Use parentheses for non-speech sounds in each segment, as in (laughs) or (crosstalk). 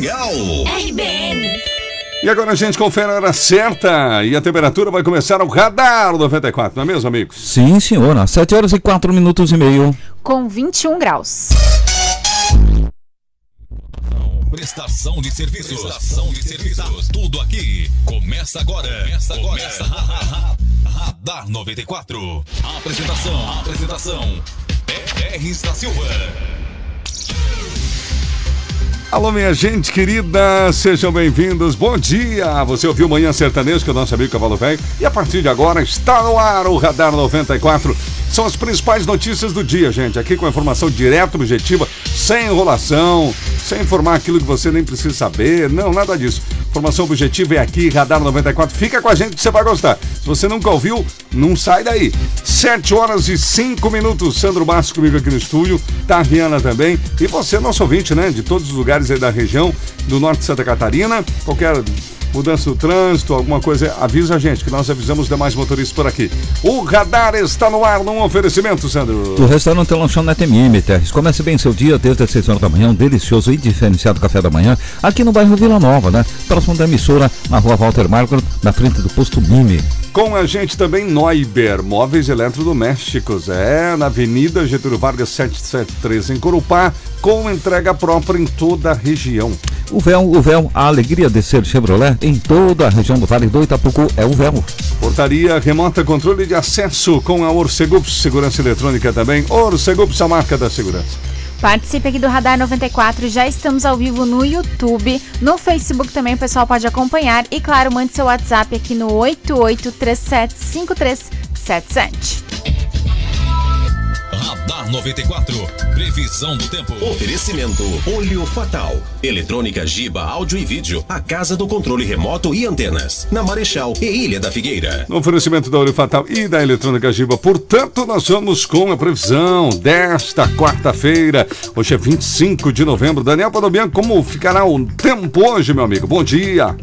legal. RBN. E agora a gente confere a hora certa e a temperatura vai começar ao radar 94, não é mesmo, amigos? Sim, senhora. 7 horas e 4 minutos e meio. Com 21 graus. Prestação de serviços. Prestação de serviços. Tudo aqui. Começa agora. Começa agora. Começa agora. (laughs) Radar 94. Apresentação. Apresentação. R. da Silva. Alô, minha gente querida, sejam bem-vindos. Bom dia! Você ouviu Manhã Sertanejo com o nosso amigo Cavalo Velho e a partir de agora está no ar o Radar 94. São as principais notícias do dia, gente. Aqui com informação direta, objetiva, sem enrolação, sem informar aquilo que você nem precisa saber. Não, nada disso. Informação objetiva é aqui, Radar 94. Fica com a gente que você vai gostar. Se você nunca ouviu, não sai daí. 7 horas e 5 minutos. Sandro Márcio comigo aqui no estúdio. Tá a Rihanna também. E você, nosso ouvinte, né? De todos os lugares aí da região, do norte de Santa Catarina. Qualquer mudança do trânsito, alguma coisa, avisa a gente, que nós avisamos os demais motoristas por aqui. O radar está no ar num oferecimento, Sandro. Do restaurante Lanchonete MM, Terres. Comece bem seu dia desde as 6 horas da manhã, um delicioso e diferenciado café da manhã, aqui no bairro Vila Nova, né? Próximo da emissora, na rua Walter Marco, na frente do posto Mime. Com a gente também Neuber, móveis eletrodomésticos. É, na Avenida Getúlio Vargas 773 em Corupá, com entrega própria em toda a região. O véu, o véu, a alegria de ser Chevrolet em toda a região do Vale do Itapucu é o véu. Portaria remota controle de acesso com a Orcegups, segurança eletrônica também. Orcegups, a marca da segurança. Participe aqui do Radar 94, já estamos ao vivo no YouTube, no Facebook também o pessoal pode acompanhar e claro, mande seu WhatsApp aqui no 88375377. Radar 94. Previsão do tempo. Oferecimento Olho Fatal. Eletrônica Giba, áudio e vídeo. A casa do controle remoto e antenas. Na Marechal e Ilha da Figueira. No oferecimento da Olho Fatal e da Eletrônica Giba. Portanto, nós vamos com a previsão desta quarta-feira. Hoje é 25 de novembro. Daniel Padobian, como ficará o tempo hoje, meu amigo? Bom dia.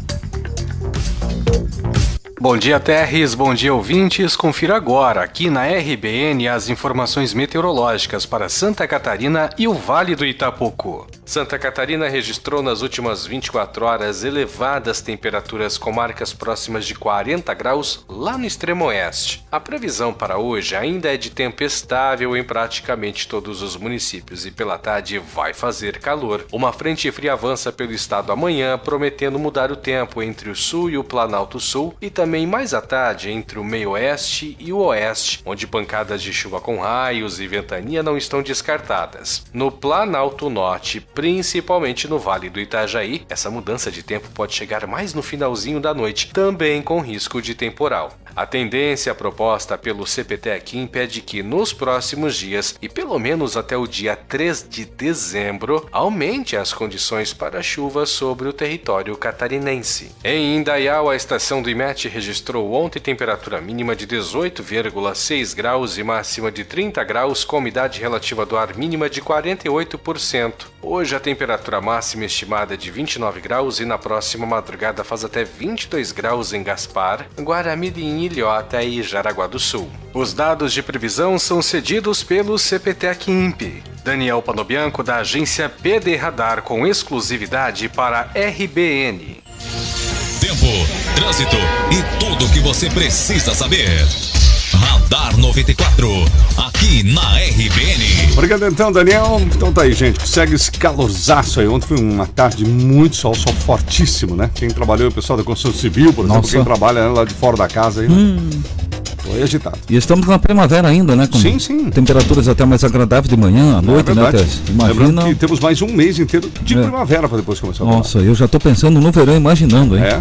Bom dia, Terres. Bom dia, ouvintes. Confira agora, aqui na RBN, as informações meteorológicas para Santa Catarina e o Vale do Itapocu. Santa Catarina registrou nas últimas 24 horas elevadas temperaturas com marcas próximas de 40 graus lá no extremo oeste. A previsão para hoje ainda é de tempo estável em praticamente todos os municípios e pela tarde vai fazer calor. Uma frente fria avança pelo estado amanhã, prometendo mudar o tempo entre o sul e o Planalto Sul e também mais à tarde entre o meio-oeste e o oeste, onde pancadas de chuva com raios e ventania não estão descartadas. No Planalto Norte, principalmente no Vale do Itajaí, essa mudança de tempo pode chegar mais no finalzinho da noite, também com risco de temporal. A tendência proposta pelo CPTEC impede que nos próximos dias e pelo menos até o dia 3 de dezembro aumente as condições para chuva sobre o território catarinense. Em Indaial, a estação do IMET registrou ontem temperatura mínima de 18,6 graus e máxima de 30 graus com umidade relativa do ar mínima de 48%. Hoje a temperatura máxima estimada é de 29 graus e na próxima madrugada faz até 22 graus em Gaspar, Guaramirim, Ilhota e Jaraguá do Sul. Os dados de previsão são cedidos pelo CPTEC INPE. Daniel Panobianco da agência PD Radar com exclusividade para RBN. Tempo, trânsito e tudo o que você precisa saber. Radar 94. Aqui na RBN. Obrigado então, Daniel. Então tá aí, gente. Segue esse calorzaço aí. Ontem foi uma tarde de muito sol, sol fortíssimo, né? Quem trabalhou, o pessoal da construção civil, por exemplo, Nossa. quem trabalha lá de fora da casa aí, né? Foi agitado. E estamos na primavera ainda, né? Com Sim, sim. temperaturas até mais agradáveis de manhã, à noite, é né? Tess? Lembrando Imagina. que temos mais um mês inteiro de É. primavera para depois começar Nossa, eu já tô pensando no verão, imaginando, hein? É?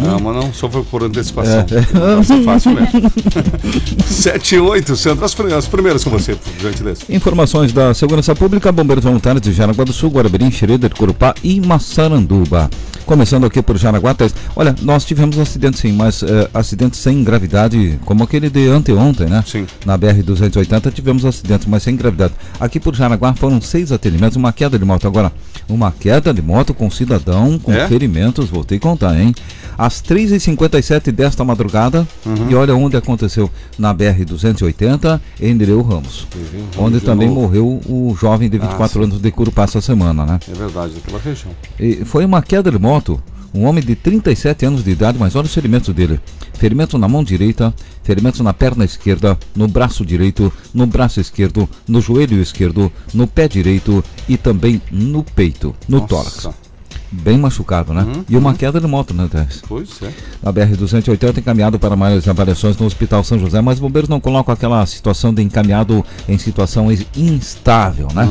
Não, mas não sofra por antecipação. É, é. Vai ser fácil (laughs) mesmo. 7 e 8, Sandro. As primeiras, as primeiras com você, por gentileza. Informações da Segurança Pública, Bombeiros Voluntários de Jaraguá do Sul, Guarabirim, Xereder, Corupá e Massaranduba. Começando aqui por Jaraguá, Tess. olha, nós tivemos um acidente sim, mas eh, acidente sem gravidade, como aquele de anteontem, né? Sim. Na BR-280 tivemos acidentes, mas sem gravidade. Aqui por Jaraguá foram seis atendimentos, uma queda de moto. Agora, uma queda de moto com cidadão com É? ferimentos, voltei a contar, hein? Às 3h57 desta madrugada, Uhum. e olha onde aconteceu, na BR-280, em Nereu Ramos. Onde de também novo. morreu o jovem de 24 sim. anos de Curupá essa semana, né? É verdade, daquela região. E foi uma queda de moto. Um homem de 37 anos de idade, mas olha os ferimentos dele. Ferimento na mão direita, ferimento na perna esquerda, no braço direito, no braço esquerdo, no joelho esquerdo, no pé direito e também no peito, no Nossa. tórax. Bem machucado, né? E uma queda de moto, né, Tess? Pois é. Na BR-280 encaminhado para mais avaliações no Hospital São José, mas os bombeiros não colocam aquela situação de encaminhado em situação instável, né?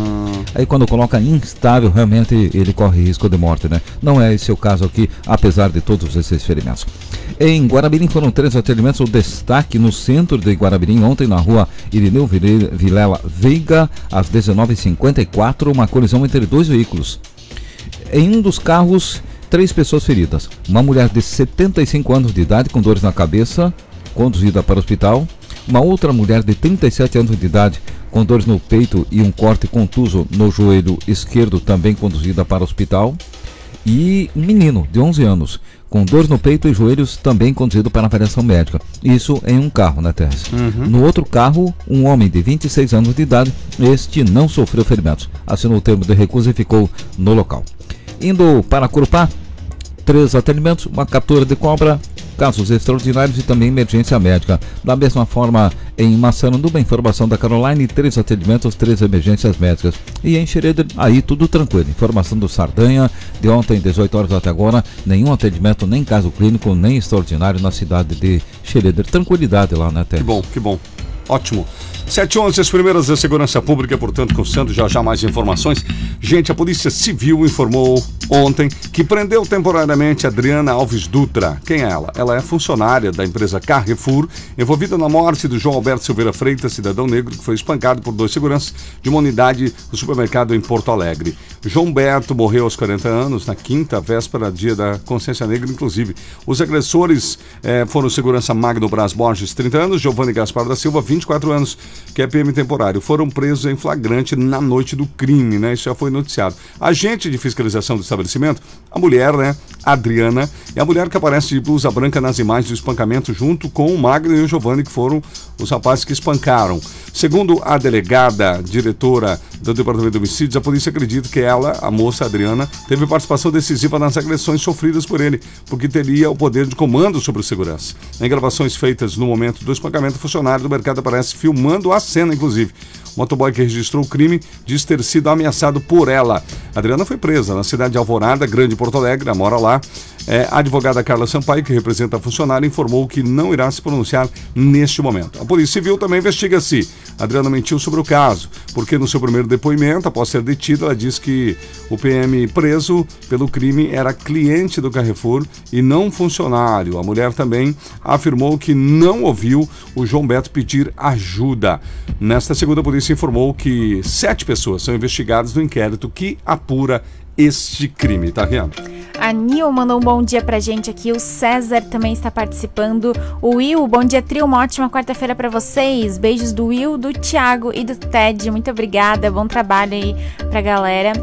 Aí quando coloca instável, realmente ele corre risco de morte, né? Não é esse o caso aqui, apesar de todos esses ferimentos. Em Guarabirim foram três atendimentos, o destaque no centro de Guarabirim, ontem na rua Irineu Vile- Vilela Veiga, às 19h54, uma colisão entre dois veículos. Em um dos carros, três pessoas feridas. Uma mulher de 75 anos de idade com dores na cabeça, conduzida para o hospital. Uma outra mulher de 37 anos de idade com dores no peito e um corte contuso no joelho esquerdo, também conduzida para o hospital. E um menino de 11 anos com dores no peito e joelhos, também conduzido para avaliação médica. Isso em um carro, né, Tess? No outro carro, um homem de 26 anos de idade, este não sofreu ferimentos. Assinou o termo de recusa e ficou no local. Indo para Curupá, três atendimentos, uma captura de cobra, casos extraordinários e também emergência médica. Da mesma forma, em Massaranduba, informação da Caroline, três atendimentos, três emergências médicas. E em Xereder, aí tudo tranquilo. Informação do Sardanha, de ontem, 18 horas até agora, nenhum atendimento, nem caso clínico, nem extraordinário na cidade de Xereder. Tranquilidade lá, né, Té? Que bom, que bom. Ótimo. 711, as primeiras da segurança pública, portanto, constando já já mais informações. Gente, a Polícia Civil informou ontem que prendeu temporariamente Adriana Alves Dutra. Quem é ela? Ela é funcionária da empresa Carrefour, envolvida na morte do João Alberto Silveira Freitas, cidadão negro que foi espancado por dois seguranças de uma unidade do supermercado em Porto Alegre. João Berto morreu aos 40 anos, na quinta véspera, dia da consciência negra, inclusive. Os agressores eh, foram segurança Magno Braz Borges, 30 anos, Giovanni Gaspar da Silva, 24 anos, que é PM temporário. Foram presos em flagrante na noite do crime, né? Isso já foi noticiado. Agente de fiscalização do estabelecimento, a mulher, né? Adriana, e a mulher que aparece de blusa branca nas imagens do espancamento, junto com o Magno e o Giovanni, que foram os rapazes que espancaram. Segundo a delegada, diretora do Departamento de Homicídios, a polícia acredita que ela, a moça Adriana, teve participação decisiva nas agressões sofridas por ele, porque teria o poder de comando sobre o segurança. Em gravações feitas no momento do espancamento, o funcionário do mercado aparece filmando a cena, inclusive. O motoboy que registrou o crime diz ter sido ameaçado por ela. A Adriana foi presa na cidade de Alvorada, Grande Porto Alegre, mora lá. É, a advogada Carla Sampaio, que representa a funcionária, informou que não irá se pronunciar neste momento. A Polícia Civil também investiga se Adriana mentiu sobre o caso, porque no seu primeiro depoimento, após ser detida, ela disse que o PM preso pelo crime era cliente do Carrefour e não funcionário. A mulher também afirmou que não ouviu o João Beto pedir ajuda. Nesta segunda, a polícia informou que sete pessoas são investigadas no inquérito que apura este crime, tá vendo? A Nil mandou um bom dia pra gente aqui. O César também está participando. O Will, bom dia, trio. Uma ótima quarta-feira pra vocês. Beijos do Will, do Thiago e do Ted. Muito obrigada. Bom trabalho aí pra galera.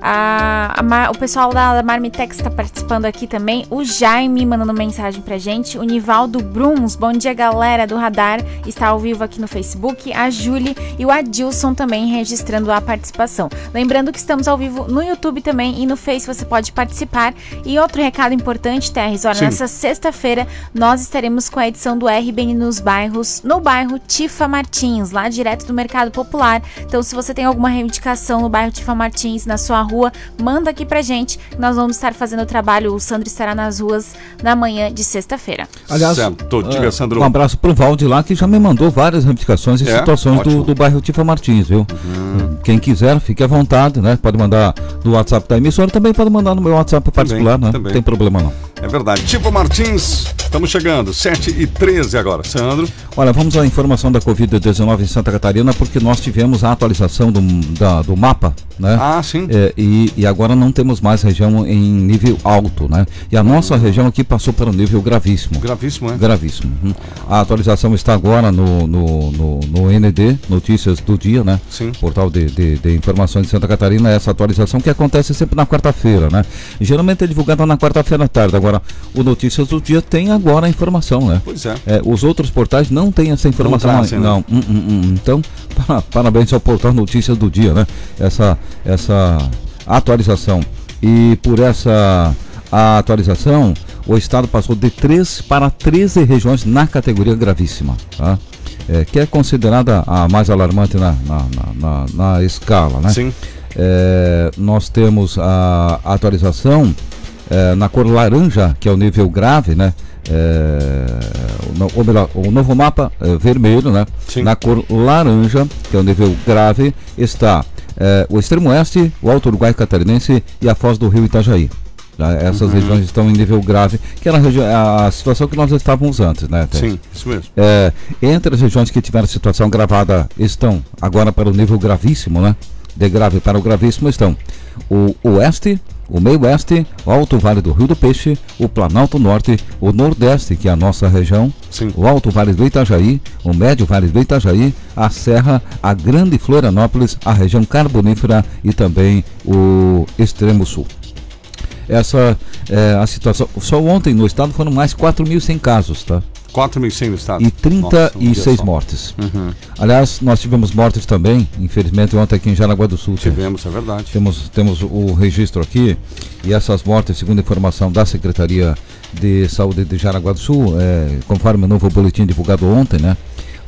A, a Mar- o pessoal da, da Marmitex está participando aqui também. O Jaime mandando mensagem pra gente. O Nivaldo Bruns, bom dia, galera do Radar. Está ao vivo aqui no Facebook. A Julie e o Adilson também registrando a participação. Lembrando que estamos ao vivo no YouTube também e no Face você pode participar. E outro recado importante, Terres, olha, Sim. nessa sexta-feira nós estaremos com a edição do RBN nos bairros, no bairro Tifa Martins, lá direto do Mercado Popular. Então, se você tem alguma reivindicação no bairro Tifa Martins, na sua rua, manda aqui pra gente. Nós vamos estar fazendo o trabalho. O Sandro estará nas ruas na manhã de sexta-feira. Aliás, Certo. Diga, é, Sandro. Um abraço pro Valde lá, que já me mandou várias reivindicações e É? situações. Uhum. do, do bairro Tifa Martins, viu? Quem quiser, fique à vontade, né? Pode mandar no WhatsApp da emissora, também pode mandar no meu WhatsApp particular, né? também. Não tem problema não. É verdade. Tipo Martins, estamos chegando, 7 e 13 agora. Sandro. Olha, vamos à informação da Covid-19 em Santa Catarina, porque nós tivemos a atualização do, da, do mapa, né? Ah, sim. É, e, e agora não temos mais região em nível alto, né? E a nossa região aqui passou para um nível gravíssimo. Gravíssimo, é? Gravíssimo. uhum. A atualização está agora no, no, no, no ND, Notícias do Dia, né? Sim. Portal de, de, de informações de Santa Catarina, essa atualização que acontece sempre na quarta-feira, né? Geralmente é divulgada na quarta-feira à tarde. Agora, o Notícias do Dia tem agora a informação, né? Pois é. É, os outros portais não têm essa informação. trazem, né? não. Hum, hum, hum. Então, pa- parabéns ao portal Notícias do Dia, né? Essa, essa atualização. E por essa atualização, o estado passou de 3 para 13 regiões na categoria gravíssima, tá? É, que é considerada a mais alarmante na, na, na, na- na escala, né? Sim. É, nós temos a atualização é, na cor laranja, que é o nível grave, né? É, ou melhor, o novo mapa é, vermelho, né? Sim. Na cor laranja, que é o nível grave, está é, o extremo oeste, o Alto Uruguai Catarinense e a Foz do Rio Itajaí. tá? Essas Uhum. regiões estão em nível grave, que era a, a situação que nós estávamos antes, né? Té? Sim, isso mesmo. Entre as regiões que tiveram situação gravada estão agora para o nível gravíssimo, né? De grave para o gravíssimo estão o oeste, o meio oeste, o alto vale do Rio do Peixe, o Planalto Norte, o Nordeste, que é a nossa região, Sim. o alto vale do Itajaí, o médio vale do Itajaí, a Serra, a Grande Florianópolis, a região carbonífera e também o extremo sul essa é a situação. Só ontem no estado foram mais 4.100 casos, tá? 4.100 no estado. E Nossa, um dia 36 só. mortes. Uhum. Aliás, nós tivemos mortes também, infelizmente, ontem aqui em Jaraguá do Sul. Tivemos, é verdade. Temos, temos o registro aqui e essas mortes, segundo informação da Secretaria de Saúde de Jaraguá do Sul, é, conforme o novo boletim divulgado ontem, né?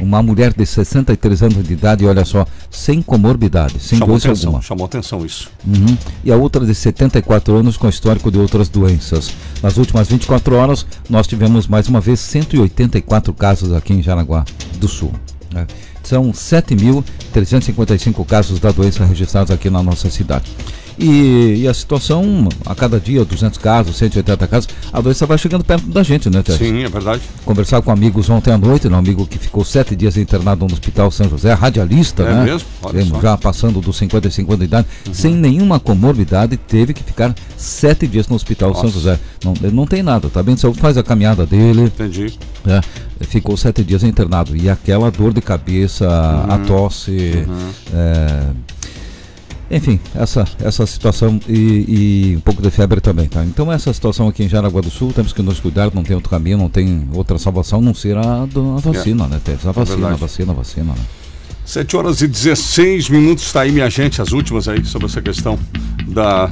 Uma mulher de 63 anos de idade, olha só, sem comorbidade, sem Chamou doença atenção, alguma. chamou atenção isso. Uhum. E a outra de 74 anos com histórico de outras doenças. Nas últimas 24 horas, nós tivemos mais uma vez 184 casos aqui em Jaraguá do Sul. né? São 7.355 casos da doença registrados aqui na nossa cidade. E, e a situação, a cada dia, 200 casos, 180 casos, a doença vai chegando perto da gente, né, Tércio? Sim, é verdade. Conversar com amigos ontem à noite, um amigo que ficou sete dias internado no Hospital São José, radialista, É né? mesmo? Olha só. Uhum. já passando dos 55 anos de idade, sem nenhuma comorbidade, teve que ficar sete dias no Hospital São Nossa. José. Não, ele não tem nada, tá bem saúde, faz a caminhada dele, Entendi. né? ficou sete dias internado. E aquela dor de cabeça, a Uhum. tosse, é, enfim, essa, essa situação e, e um pouco de febre também, tá? Então essa situação aqui em Jaraguá do Sul, temos que nos cuidar, não tem outro caminho, não tem outra salvação, não ser a, do- a vacina, né? Tess? A vacina, a É. verdade. vacina, a vacina, né? 7 horas e 16 minutos, está aí, minha gente, as últimas aí sobre essa questão da,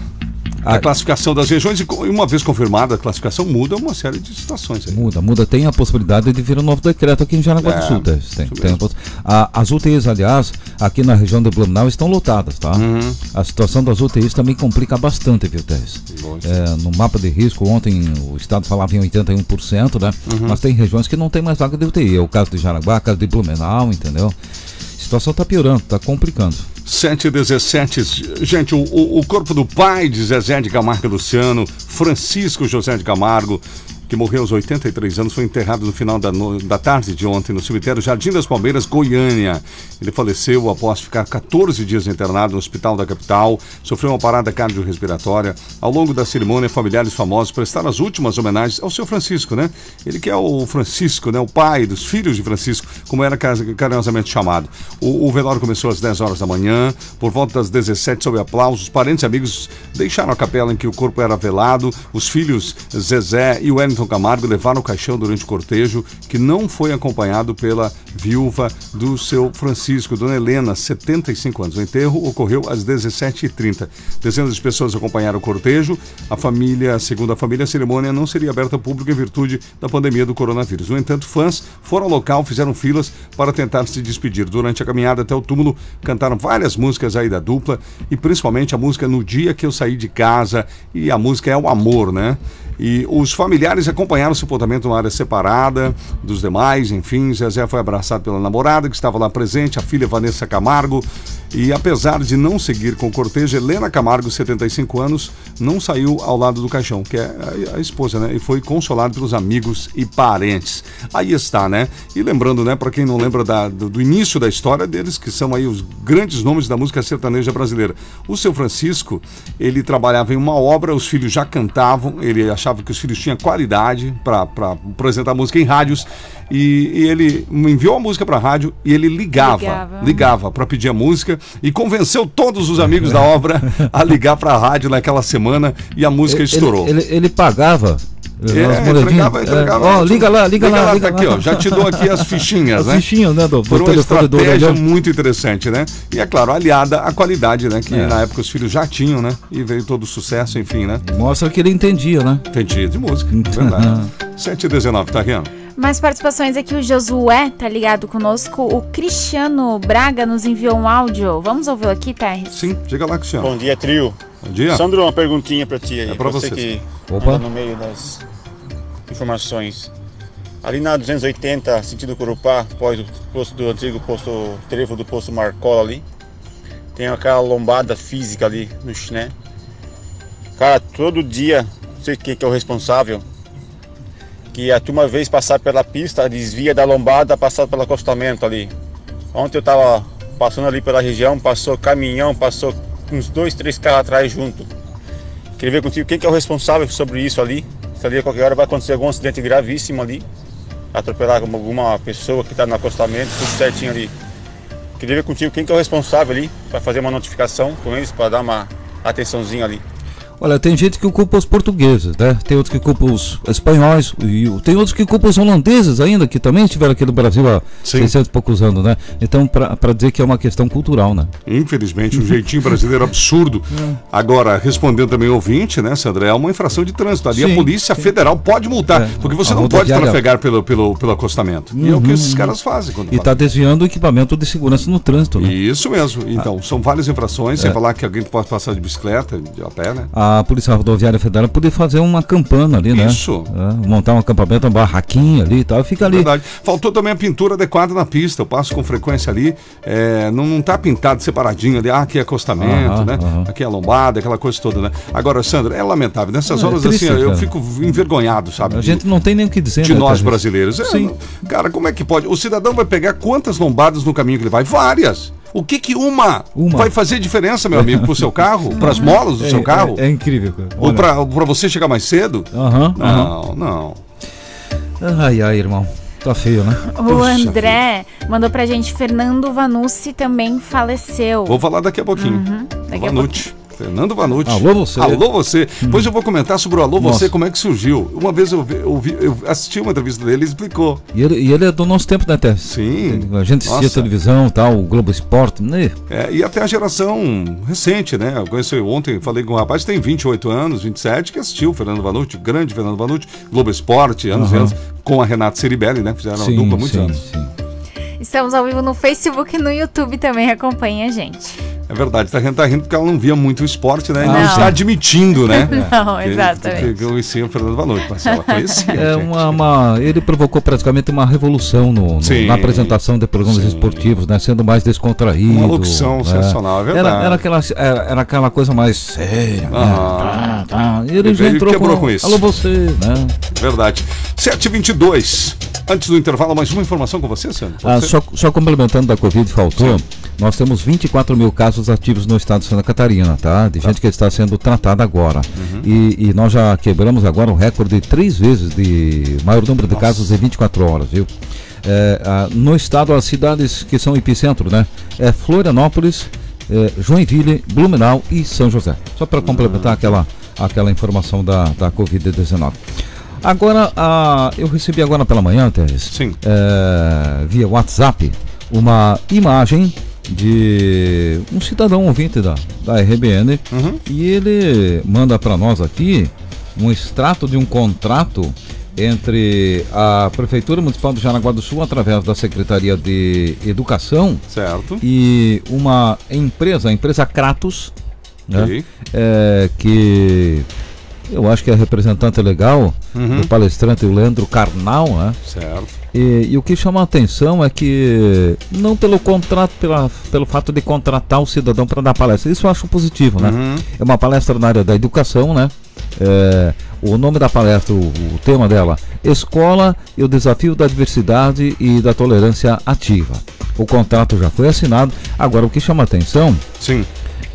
Ah. classificação das regiões. E uma vez confirmada a classificação, muda uma série de situações aí. Muda, muda. Tem a possibilidade de vir um novo decreto aqui em Jaraguá É, do Sul. Tess. Tem, tem a a- as UTIs, aliás, aqui na região de Blumenau estão lotadas, tá? Uhum. A situação das UTIs também complica bastante, viu, Tess? Pois. É, no mapa de risco, ontem o estado falava em 81%, né? Uhum. Mas tem regiões que não tem mais vaga de UTI. É o caso de Jaraguá, o caso de Blumenau, entendeu? A situação está piorando, está complicando. 7 e 17. Gente, o, o, corpo do pai de Zezé de Camargo Luciano, Francisco José de Camargo, que morreu aos 83 anos, foi enterrado no final da, no- da tarde de ontem no cemitério Jardim das Palmeiras, Goiânia. Ele faleceu após ficar 14 dias internado no hospital da capital, sofreu uma parada cardiorrespiratória. Ao longo da cerimônia, familiares famosos prestaram as últimas homenagens ao seu Francisco, né? Ele que é o Francisco, né? O pai dos filhos de Francisco, como era carinhosamente chamado. O, o velório começou às 10 horas da manhã, por volta das 17, sob aplausos, parentes e amigos deixaram a capela em que o corpo era velado. Os filhos Zezé e Wellington Camargo levaram o caixão durante o cortejo, que não foi acompanhado pela viúva do seu Francisco, Dona Helena, 75 anos. O enterro ocorreu às 17h30. Dezenas de pessoas acompanharam o cortejo. A família, segundo a família, a cerimônia não seria aberta ao público em virtude da pandemia do coronavírus. No entanto, fãs foram ao local, fizeram filas para tentar se despedir. Durante a caminhada até o túmulo, cantaram várias músicas aí da dupla e principalmente a música No Dia Que Eu Saí de Casa e a música é o amor, né? E os familiares acompanharam o sepultamento numa área separada dos demais, enfim, Zezé foi abraçado pela namorada que estava lá presente, a filha Vanessa Camargo. E apesar de não seguir com o cortejo, Helena Camargo, 75 anos, não saiu ao lado do caixão, que é a, esposa, né? E foi consolado pelos amigos e parentes. Aí está, né? E lembrando, né, para quem não lembra da, do, do, início da história deles, que são aí os grandes nomes da música sertaneja brasileira. O seu Francisco, ele trabalhava em uma obra, os filhos já cantavam, ele achava que os filhos tinham qualidade para apresentar música em rádios. E, e, ele enviou a música para a rádio e ele ligava, ligava para pedir a música e convenceu todos os amigos da obra (laughs) a ligar para a rádio naquela semana e a música ele, estourou. Ele, ele, ele pagava é, entregava, entregava. Ó, oh, liga lá, liga, liga lá. lá liga tá aqui, ó, já te dou aqui as fichinhas, as né? fichinhas, né, do, Por uma estratégia muito interessante, né? E é claro, aliada à qualidade, né? Que é. na época os filhos já tinham, né? E veio todo o sucesso, enfim, né? Mostra que ele entendia, né? Entendia de música, (laughs) verdade. 7 e 19, tá, Riano? Mais participações aqui, o Josué tá ligado conosco. O Cristiano Braga nos enviou um áudio. Vamos ouvi-lo aqui, Pérez? Sim, diga lá, Cristiano. Bom dia, trio. Bom dia. Sandro, uma perguntinha pra ti aí. É pra você vocês. que Opa. no meio das informações. Ali na 280, sentido Corupá, após o posto do antigo posto trevo do posto Marcola ali, tem aquela lombada física ali no chiné. Cara, todo dia, não sei quem que é o responsável, que a turma vez passar pela pista, desvia da lombada, passar pelo acostamento ali. Ontem eu tava passando ali pela região, passou caminhão, passou uns dois, três carros atrás junto. Queria ver contigo quem que é o responsável sobre isso ali. Se ali a qualquer hora vai acontecer algum acidente gravíssimo ali, atropelar alguma pessoa que está no acostamento, tudo certinho ali. Queria ver contigo quem que é o responsável ali para fazer uma notificação com eles, para dar uma atençãozinha ali. Olha, tem gente que culpa os portugueses, né? Tem outros que culpam os espanhóis, e tem outros que culpam os holandeses ainda, que também estiveram aqui no Brasil há Sim. 600 e poucos anos, né? Então, para dizer que é uma questão cultural, né? Infelizmente, um jeitinho brasileiro absurdo. (laughs) É. Agora, respondendo também ao ouvinte, né, Sandra, é uma infração de trânsito. Ali sim, a Polícia sim. Federal pode multar, é, porque você não pode trafegar pelo, pelo, pelo acostamento. Uhum, e é o que esses uhum. caras fazem. e está desviando o equipamento de segurança no trânsito, né? Isso mesmo. Então, ah. são várias infrações, é. sem falar que alguém pode passar de bicicleta, de a pé, né? A Polícia Rodoviária Federal poder fazer uma campana ali, né? Isso. É, montar um acampamento, uma barraquinha ali e tal, fica ali. Verdade. Faltou também a pintura adequada na pista. Eu passo com frequência ali, é, não, não tá pintado separadinho ali, ah, aqui é acostamento, aham, né? Aham. Aqui é lombada, aquela coisa toda, né? Agora, Sandra, é lamentável. Nessas é, horas, triste, assim, cara. eu fico envergonhado, sabe? A gente não tem nem o que dizer. De né, nós brasileiros. É, Sim. cara, como é que pode? O cidadão vai pegar quantas lombadas no caminho que ele vai? Várias. O que que uma, uma. vai fazer diferença, meu amigo, pro seu carro? (laughs) para as molas do é, seu carro? É, é incrível. Cara. Ou para você chegar mais cedo? Aham. não, uhum. não. Ai, ai, irmão. Tá feio, né? O Puxa André vida. mandou pra gente, Fernando Vanucci também faleceu. Vou falar daqui a pouquinho. Uhum, daqui Vanucci. A pouquinho. Fernando Vanucci. Alô você. Alô você. Hum. Depois eu vou comentar sobre o Alô Nossa. Você, como é que surgiu. Uma vez eu, vi, eu, vi, eu assisti uma entrevista dele e explicou. E ele, e ele é do nosso tempo, né, Té? Sim. A gente assistia Nossa. televisão tal, o Globo Esporte, né? É, e até a geração recente, né? Eu conheci ontem, falei com um rapaz que tem 28 anos, 27, que assistiu o Fernando Vanucci, grande Fernando Vanucci, Globo Esporte, anos uhum. e anos, com a Renata Ceribelli, né? Fizeram sim, uma dupla muitos sim, anos. Sim. Estamos ao vivo no Facebook e no YouTube também, acompanha a gente. É verdade, tá rindo, tá rindo porque ela não via muito o esporte, né? Não, não está admitindo, né? (laughs) não, exatamente. Que, que eu conhecia o Fernando Valor, mas ela conhecia. É uma, uma, ele provocou praticamente uma revolução no, no na apresentação de programas sim. esportivos, né? Sendo mais descontraído. Uma locução né? sensacional, é verdade. Era, era, aquela, era, era, aquela coisa mais séria, né? Ah, tá, tá. E ele, ele já entrou quebrou com, com isso. Alô você, né? Verdade. 722. Antes do intervalo, mais uma informação com você, Sandro? Ah, só, só complementando da Covid, faltou. Sim. Nós temos 24 mil casos ativos no estado de Santa Catarina, tá? De tá. gente que está sendo tratada agora. Uhum. E, e, nós já quebramos agora o recorde de três vezes de maior número de Nossa. casos em 24 horas, viu? É, a, no estado, as cidades que são epicentro, né? É Florianópolis, é, Joinville, Blumenau e São José. Só para complementar uhum. aquela, aquela informação da, da Covid-19. Agora, a, eu recebi agora pela manhã, Teres, Sim. É, via WhatsApp, uma imagem de um cidadão ouvinte da, da RBN uhum. e ele manda para nós aqui um extrato de um contrato entre a Prefeitura Municipal de Jaraguá do Sul, através da Secretaria de Educação, certo. e uma empresa, a empresa Kratos, né, é, que eu acho que é representante legal Uhum. do palestrante o Leandro Carnal, né? Certo. E, e o que chama a atenção é que não pelo contrato, pela, pelo fato de contratar o cidadão para dar palestra. Isso eu acho positivo, né? Uhum. É uma palestra na área da educação, né? É, o nome da palestra, o, o tema dela, Escola e o Desafio da Diversidade e da Tolerância Ativa. O contrato já foi assinado. Agora, o que chama a atenção Sim.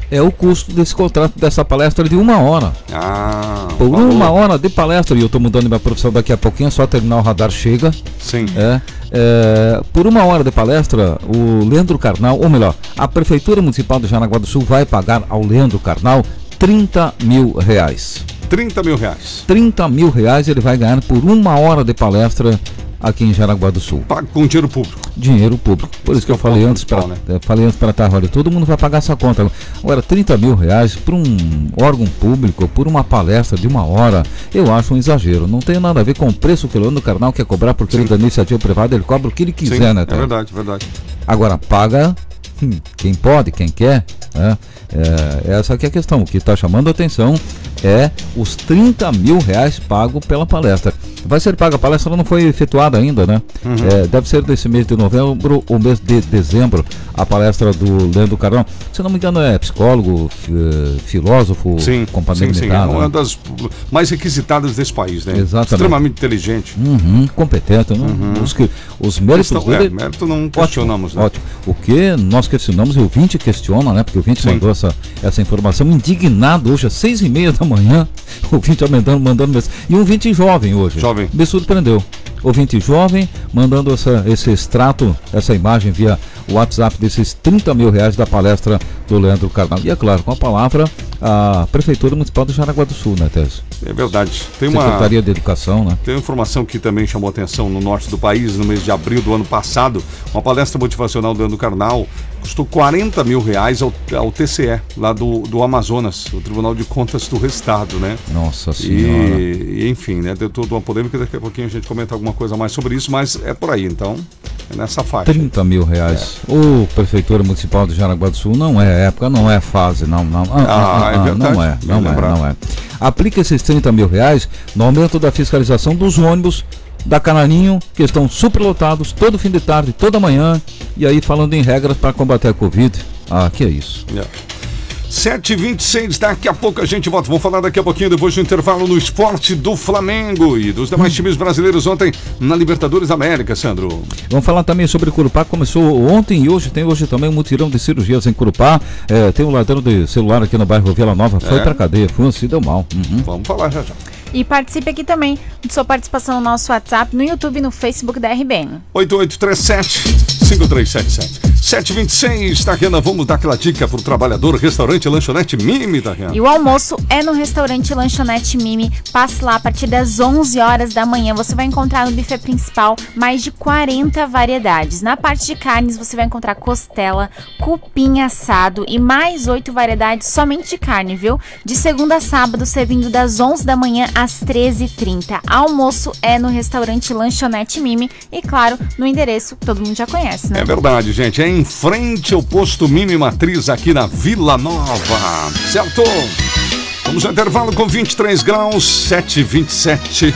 É o custo desse contrato, dessa palestra de uma hora. Ah. Por valor. uma hora de palestra, e eu estou mudando minha profissão daqui a pouquinho, é só terminar o radar chega. Sim. É, é, por uma hora de palestra, o Leandro Carnal, ou melhor, a Prefeitura Municipal de Jaraguá do Sul vai pagar ao Leandro Carnal 30 mil reais. 30 mil reais. 30 mil reais ele vai ganhar por uma hora de palestra aqui em Jaraguá do Sul. Pago com dinheiro público. Dinheiro público. Por isso que eu é o falei antes para principal, falei antes para a olha, todo mundo vai pagar essa conta. Agora, 30 mil reais para um órgão público, por uma palestra de uma hora, eu acho um exagero. Não tem nada a ver com o preço que o Leandro Carnal quer cobrar, porque ele é da iniciativa privada, ele cobra o que ele quiser, Sim, né? é Théo? verdade, verdade. Agora, paga hum, quem pode, quem quer. Né? É, essa aqui é a questão. O que está chamando a atenção é os 30 mil reais pago pela palestra. Vai ser paga, a palestra não foi efetuada ainda, né? Uhum. É, deve ser desse mês de novembro ou mês de dezembro, a palestra do Leandro Carão. Se não me engano, é psicólogo, eh, filósofo, Sim, companhia sim, sim. É limitada. uma né? das mais requisitadas desse país, né? Exatamente. Extremamente inteligente. Uhum, competente, né? Os, que, os méritos Questão- é, dele. mérito não Ótimo, questionamos, né? Ótimo. O que nós questionamos e o ouvinte questiona, né? Porque o ouvinte Sim. mandou essa, essa informação indignado hoje às seis e meia da manhã. (laughs) O ouvinte mandando, mandando mensagem. E um ouvinte jovem hoje. Jovem. Me surpreendeu. Ouvinte jovem mandando essa, esse extrato, essa imagem via WhatsApp desses 30 mil reais da palestra do Leandro Carnal. E é claro, com a palavra a Prefeitura Municipal de Jaraguá do Sul, né, Tess? É verdade. Tem uma, Secretaria de Educação, né? tem uma informação que também chamou atenção no norte do país, no mês de abril do ano passado. Uma palestra motivacional do Leandro Carnal custou 40 mil reais ao, ao TCE, lá do, do Amazonas, o Tribunal de Contas do Estado, né? Nossa Senhora. E, enfim, né? Deu toda uma polêmica, daqui a pouquinho a gente comenta alguma coisa mais sobre isso, mas é por aí, então, é nessa faixa. 30 mil reais. O Prefeitura Municipal de Jaraguá do Sul não é época, não é fase, não, não. Ah, é verdade. Não é, não é, não é. Aplica esses 30 mil reais no aumento da fiscalização dos ônibus da Canarinho, que estão superlotados todo fim de tarde, toda manhã, e aí falando em regras para combater a Covid. Ah, que é isso. É. 7h26, daqui a pouco a gente volta. Vamos falar daqui a pouquinho, depois do intervalo, no esporte do Flamengo e dos demais times brasileiros ontem na Libertadores da América, Sandro. Vamos falar também sobre Curupá, começou ontem e hoje, tem hoje também um mutirão de cirurgias em Curupá. É, tem um ladrão de celular aqui no bairro Vila Nova, foi É. pra cadeia, foi se deu mal. Uhum. Vamos falar já já. E participe aqui também de sua participação no nosso WhatsApp, no YouTube e no Facebook da RBN. 8837-5377. 7h26, Tariana, vamos dar aquela dica pro trabalhador, restaurante, lanchonete Mimi, Tariana. E o almoço é no restaurante Lanchonete Mimi. Passe lá a partir das 11 horas da manhã. Você vai encontrar no buffet principal mais de 40 variedades. Na parte de carnes, você vai encontrar costela, cupim assado e mais 8 variedades somente de carne, viu? De segunda a sábado, servindo das 11 da manhã às 13h30. Almoço é no restaurante Lanchonete Mimi. E, claro, no endereço que todo mundo já conhece, né? É verdade, gente. É em frente ao posto Mimi Matriz aqui na Vila Nova. Certo? Vamos ao intervalo com 23 graus, 7h27.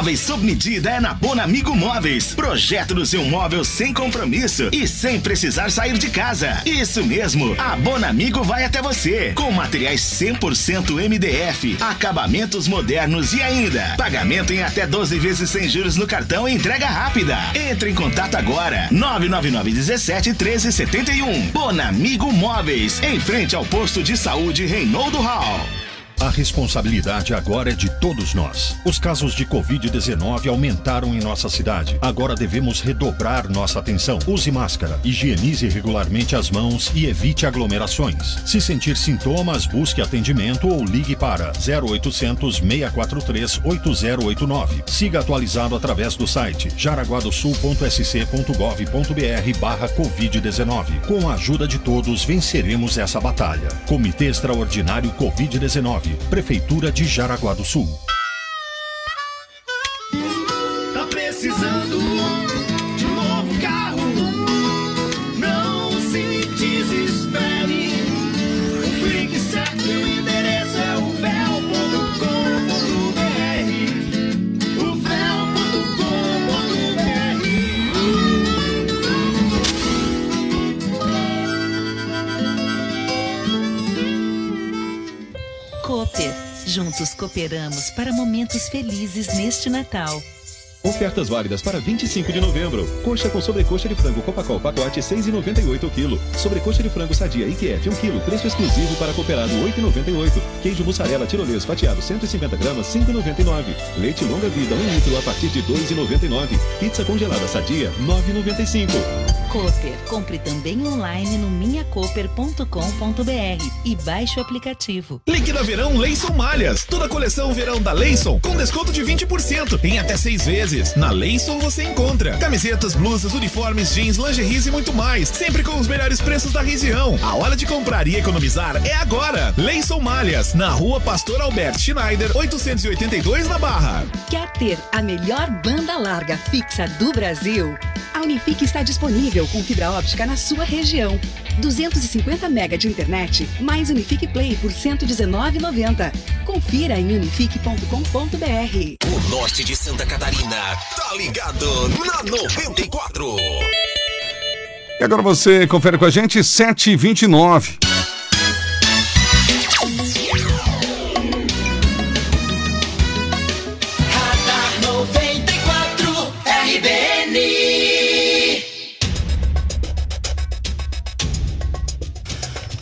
Móveis sob medida é na Bonamigo Móveis. Projeto do seu móvel sem compromisso e sem precisar sair de casa. Isso mesmo, a Bonamigo vai até você. Com materiais 100% MDF, acabamentos modernos e ainda pagamento em até 12 vezes sem juros no cartão e entrega rápida. Entre em contato agora. 999 17 13 71. Bonamigo Móveis, em frente ao posto de saúde Reinaldo Hall. A responsabilidade agora é de todos nós. Os casos de Covid-19 aumentaram em nossa cidade. Agora devemos redobrar nossa atenção. Use máscara, higienize regularmente as mãos e evite aglomerações. Se sentir sintomas, busque atendimento ou ligue para 0800 643 8089. Siga atualizado através do site jaraguadosul.sc.gov.br barra Covid-19. Com a ajuda de todos, venceremos essa batalha. Comitê Extraordinário Covid-19. Prefeitura de Jaraguá do Sul. Cooperamos para momentos felizes neste Natal. Ofertas válidas para 25 de novembro. Coxa com sobrecoxa de frango Copacol pacote 6,98 o quilo. Sobrecoxa de frango sadia IQF 1 quilo, preço exclusivo para cooperado 8,98. Queijo mussarela tirolês fatiado 150 gramas 5,99. Leite longa vida 1 litro a partir de 2,99. Pizza congelada sadia 9,95. Cooper, compre também online no minhacoper.com.br e baixe o aplicativo. Líquida Verão Leison Malhas. Toda a coleção verão da Leison com desconto de 20% em até seis vezes. Na Leison você encontra camisetas, blusas, uniformes, jeans, lingeries e muito mais. Sempre com os melhores preços da região. A hora de comprar e economizar é agora. Leison Malhas, na rua Pastor Albert Schneider, 882 na Barra. Quer ter a melhor banda larga fixa do Brasil? A Unifique está disponível com fibra óptica na sua região. 250 mega de internet, mais Unifique Play por R$ 119,90. Confira em unifique.com.br. O norte de Santa Catarina tá ligado na 94. E agora você confere com a gente 7h29.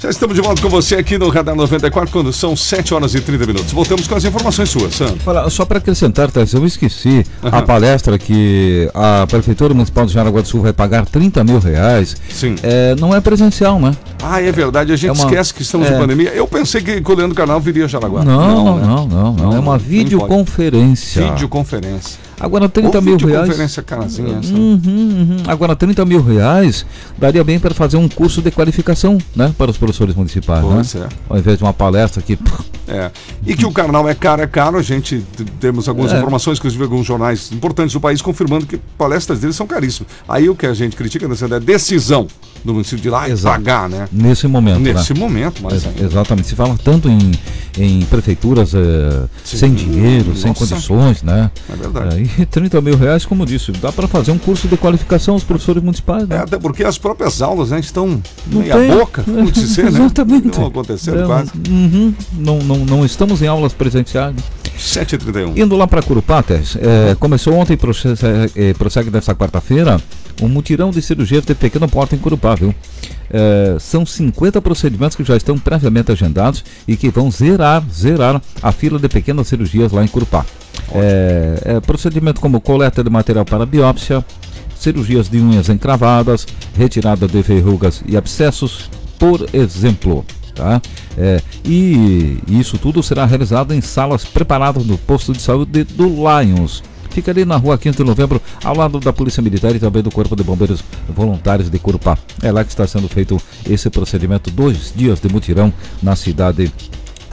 Estamos de volta com você aqui no Radar 94, quando são 7 horas e 30 minutos. Voltamos com as informações suas. Para- só para acrescentar, Tess, eu esqueci a Aham. palestra que a Prefeitura Municipal de Jaraguá do Sul vai pagar 30 mil reais. Sim. É, não é presencial, né? Ah, é verdade, a gente É uma- esquece que estamos é. em pandemia. Eu pensei que o Leandro Carnal viria a Jaraguá. Não, não, né? não, não, não. É uma não videoconferência. Videoconferência. Agora 30 Ou mil reais. videoconferência carazinha. Uhum, uhum. Agora 30 mil reais daria bem para fazer um curso de qualificação, né? Para os professores municipais, Pois né? é. Ao invés de uma palestra que. É. E que o carnal é caro, é caro. A gente temos algumas É. informações, inclusive alguns jornais importantes do país confirmando que palestras deles são caríssimas. Aí o que a gente critica nessa é decisão do município de lá e Exato. pagar, né? Nesse momento. Nesse né? momento, mas Exa- Exatamente. Se fala tanto em, em prefeituras eh, sem dinheiro, sem Nossa. condições, né? É verdade. É, e 30 mil reais, como disse, dá para fazer um curso de qualificação aos professores municipais, É, né? até porque as próprias aulas né, estão Não meia tem. boca, como dizer, né? (laughs) Exatamente. Não acontecendo É, quase. uhum. não, não, não estamos em aulas presenciais. 7h31. Indo lá para Curupá, é, começou ontem e prossegue, é, prossegue nesta quarta-feira um mutirão de cirurgias de pequeno porte em Curupá, viu? É, são 50 procedimentos que já estão previamente agendados e que vão zerar, zerar a fila de pequenas cirurgias lá em Curupá. É, é, procedimento como coleta de material para biópsia, cirurgias de unhas encravadas, retirada de verrugas e abscessos, por exemplo. Tá? É, e isso tudo será realizado em salas preparadas no posto de saúde do Lions. Fica ali na rua 15 de novembro, ao lado da Polícia Militar e também do Corpo de Bombeiros Voluntários de Curupá. É lá que está sendo feito esse procedimento, dois dias de mutirão na cidade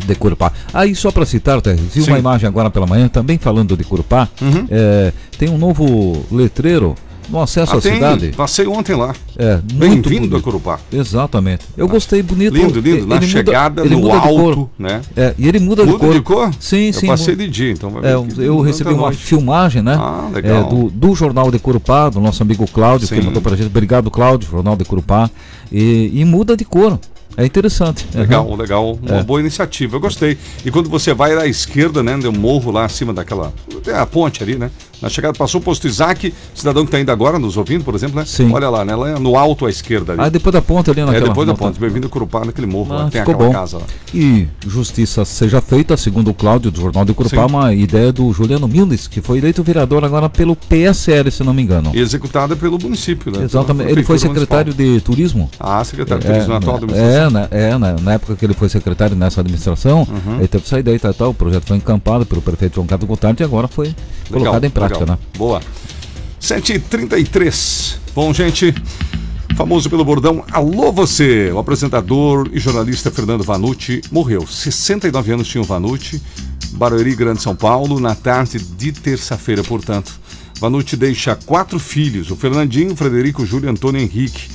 de Curupá. Aí, só para citar, vi uma imagem agora pela manhã, também falando de Curupá, Uhum. é, tem um novo letreiro no acesso Ah, à tem, cidade. Passei ontem lá. É, Bem-vindo a. Curupá. Exatamente. Eu gostei, bonito. Lindo, lindo. Ele Na muda- chegada, ele no muda de cor. alto, né? É, e ele muda, Muda de cor. Sim, Eu sim. passei mu- de dia, então vai É, ver eu muda recebi uma noite. filmagem, né? Ah, legal. É, do, do Jornal de Curupá, do nosso amigo Cláudio, que Sim. mandou pra gente. Obrigado, Cláudio, Jornal de Curupá. E, e muda de cor. É interessante. Legal, Uhum. legal. Uma É. boa iniciativa. Eu gostei. E quando você vai à esquerda, né? Um morro lá acima daquela. A ponte ali, né? Na chegada, passou o posto Isaac, cidadão que está ainda agora nos ouvindo, por exemplo, né? Sim. Olha lá, né? Lá no alto à esquerda ali. Aí depois da ponta ali é naquela. depois da ponte. Bem-vindo a Curupá, naquele morro lá. Ah, Tem ficou aquela bom. casa lá. E justiça seja feita, segundo o Cláudio, do Jornal de Curupá, Sim. uma ideia do Juliano Milnes, que foi eleito vereador agora pelo PSL, se não me engano. E executada pelo município, né? Exatamente. Ele foi secretário de turismo. Ah, secretário de É, turismo na atual é, administração. é, né, é, né, na época que ele foi secretário nessa administração, Uhum. ele teve essa ideia e tal, tal, o projeto foi encampado pelo prefeito João Carlos Gotardi e agora foi colocado em prática, legal. né? Boa. 7h33. Bom, gente, famoso pelo bordão Alô Você, o apresentador e jornalista Fernando Vanucci morreu. 69 anos tinha o Vanucci, Barueri, Grande São Paulo, na tarde de terça-feira, portanto. Vanucci deixa quatro filhos, o Fernandinho, o Frederico, o Júlio, Antônio Henrique.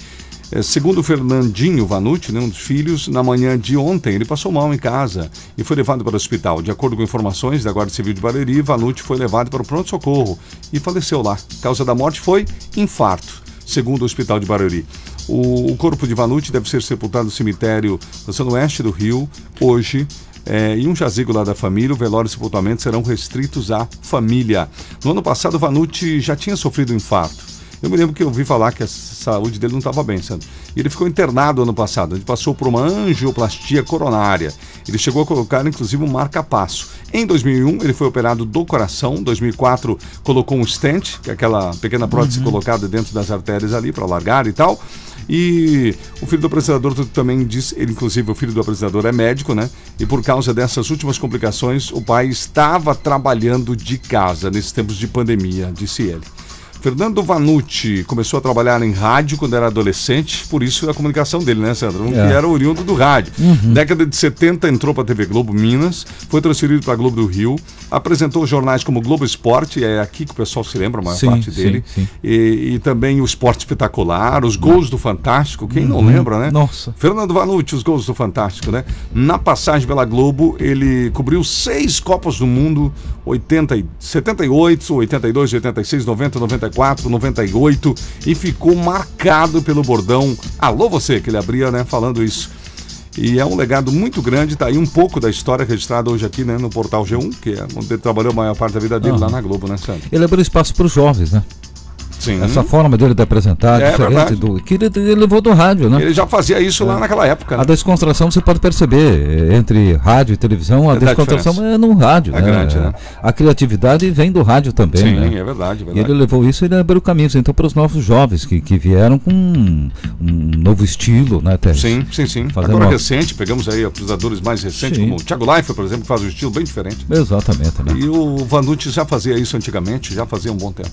É, segundo Fernandinho Vanucci, né, um dos filhos, na manhã de ontem ele passou mal em casa e foi levado para o hospital. De acordo com informações da Guarda Civil de Barueri, Vanucci foi levado para o pronto-socorro e faleceu lá. A causa da morte foi infarto, segundo o Hospital de Barueri. O, corpo de Vanucci deve ser sepultado no cemitério da Zona Oeste do Rio, hoje, é, e um jazigo lá da família, o velório e o sepultamento serão restritos à família. No ano passado, Vanucci já tinha sofrido um infarto. Eu me lembro que eu ouvi falar que a saúde dele não estava bem, sabe? E ele ficou internado ano passado. Ele passou por uma angioplastia coronária. Ele chegou a colocar, inclusive, um marca-passo. Em 2001, ele foi operado do coração. Em 2004, colocou um stent, que é aquela pequena prótese colocada dentro das artérias ali para largar e tal. E o filho do apresentador também disse, ele inclusive o filho do apresentador é médico, né? E por causa dessas últimas complicações, o pai estava trabalhando de casa nesses tempos de pandemia, disse ele. Fernando Vanucci começou a trabalhar em rádio quando era adolescente, por isso a comunicação dele, né, Sandro? Um É. Que era oriundo do rádio. Uhum. Década de 70 entrou para a TV Globo Minas, foi transferido para a Globo do Rio, apresentou jornais como Globo Esporte, é aqui que o pessoal se lembra, a maior Sim, parte sim, dele, sim. E, e também o Esporte Espetacular, os gols do Fantástico, quem não Uhum. lembra, né? Nossa. Fernando Vanucci, os gols do Fantástico, né? Na passagem pela Globo, ele cobriu seis Copas do Mundo, 80, e- 78, 82, 86, 90, 94, 98, e ficou marcado pelo bordão Alô Você, que ele abria, né, falando isso. E é um legado muito grande, tá aí um pouco da história registrada hoje aqui, né, no portal G1, que é onde ele trabalhou a maior parte da vida dele Aham. lá na Globo, né, Sandro? Ele abriu espaço para os jovens, né? Sim. Essa forma dele de apresentar, É diferente verdade. do que ele, ele levou do rádio, né? Ele já fazia isso lá É. naquela época, né? A descontração você pode perceber eh, entre rádio e televisão, a É descontração é no rádio, É né? grande, né? A criatividade vem do rádio também, Sim, né? é verdade, é E verdade. ele levou isso e ele abriu caminhos então para os novos jovens que, que vieram com um, um novo estilo, né, Teres? Sim, sim, sim. Fazendo Agora uma- recente, pegamos aí apresentadores mais recentes, Sim. como o Thiago Leifert, por exemplo, que faz um estilo bem diferente. Exatamente, né? E o Vanucci já fazia isso antigamente, já fazia um bom tempo.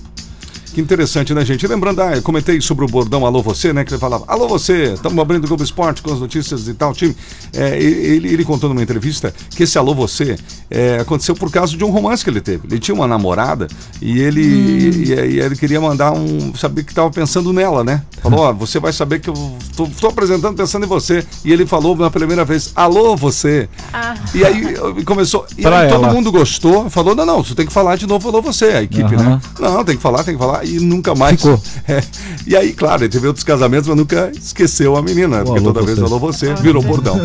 Que interessante, né, gente? Lembrando, ah, eu comentei sobre o bordão Alô Você, né? Que ele falava, Alô Você, estamos abrindo o Globo Esporte com as notícias e tal, time. É, ele, ele contou numa entrevista que esse Alô Você é, aconteceu por causa de um romance que ele teve. Ele tinha uma namorada e ele, e, e ele queria mandar um. Sabia que estava pensando nela, né? Falou, ó, você vai saber que eu estou apresentando pensando em você. E ele falou pela primeira vez, Alô Você. E aí começou. E aí todo mundo gostou, falou: não, não, você tem que falar de novo, falou você, a equipe, né? Não, tem que falar, tem que falar. E nunca mais. Ficou. (laughs) É. E aí, claro, ele teve outros casamentos, mas nunca esqueceu a menina, porque alô toda vez você. falou você, virou bordão.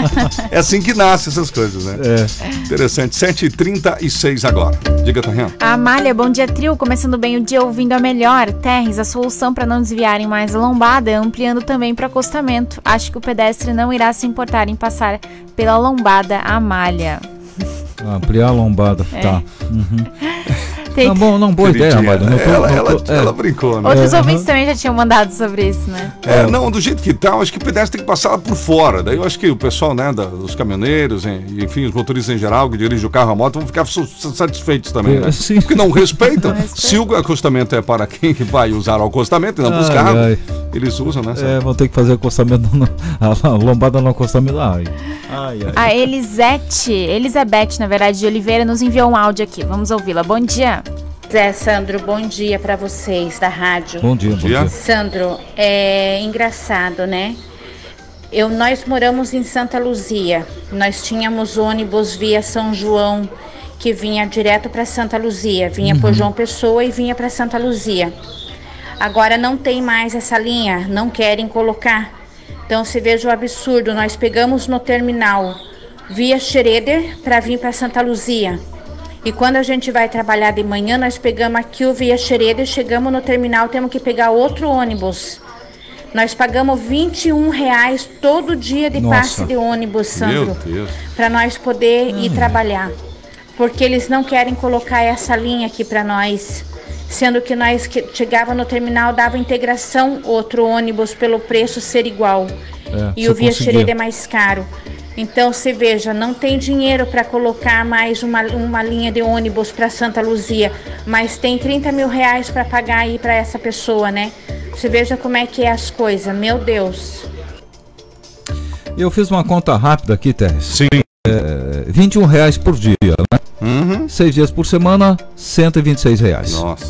(laughs) é assim que nasce essas coisas, né? É. Interessante. 7h36 agora. Diga, Tarriano. A Amália, bom dia, trio. Começando bem o dia ouvindo a melhor. Terres, a solução para não desviarem mais a lombada é ampliando também para acostamento. Acho que o pedestre não irá se importar em passar pela lombada Amália. Ampliar a lombada, É. tá. Uhum. (laughs) Tem- Não, bom, não, boa ideia. Não tô- ela, não ela, é. ela brincou, né? Outros É, ouvintes também já tinham mandado sobre isso, né? É, não, do jeito que tá, eu acho que o pedestre tem que passar por fora. Daí eu acho que o pessoal, né, da- dos caminhoneiros, enfim, os motoristas em geral que dirigem o carro, a moto, vão ficar satisfeitos também, né? É, sim. Porque (laughs) não respeitam. Se o acostamento é para quem que vai usar o acostamento e não para os carros, ai. eles usam, né? É, vão ter que fazer acostamento, no, a lombada no acostamento. Ai, ai, ai. A Elisete, Elizabeth, na verdade, de Oliveira, nos enviou um áudio aqui. Vamos ouvi-la. Bom dia. Zé Sandro, bom dia para vocês da rádio. Bom dia, bom dia. Sandro, é engraçado, né? Eu, nós moramos em Santa Luzia. Nós tínhamos ônibus via São João que vinha direto para Santa Luzia, vinha por Uhum. João Pessoa e vinha para Santa Luzia. Agora não tem mais essa linha, não querem colocar. Então se veja o absurdo, nós pegamos no terminal via Schroeder para vir para Santa Luzia. E quando a gente vai trabalhar de manhã, nós pegamos aqui o via Schroeder, chegamos no terminal, temos que pegar outro ônibus. Nós pagamos 21 reais todo dia de Nossa. passe de ônibus, Sandro para nós poder ir trabalhar. Porque eles não querem colocar essa linha aqui para nós. Sendo que nós que chegava no terminal, dava integração outro ônibus pelo preço ser igual. É, e o Via. Xereda é mais caro. Então, você veja, não tem dinheiro para colocar mais uma, uma linha de ônibus para Santa Luzia, mas tem 30 mil reais para pagar aí para essa pessoa, né? Você veja como é que é as coisas. Meu Deus. Eu fiz uma conta rápida aqui, Teres. Sim. É, 21 reais por dia, né? Seis dias por semana, 126 reais. Nossa.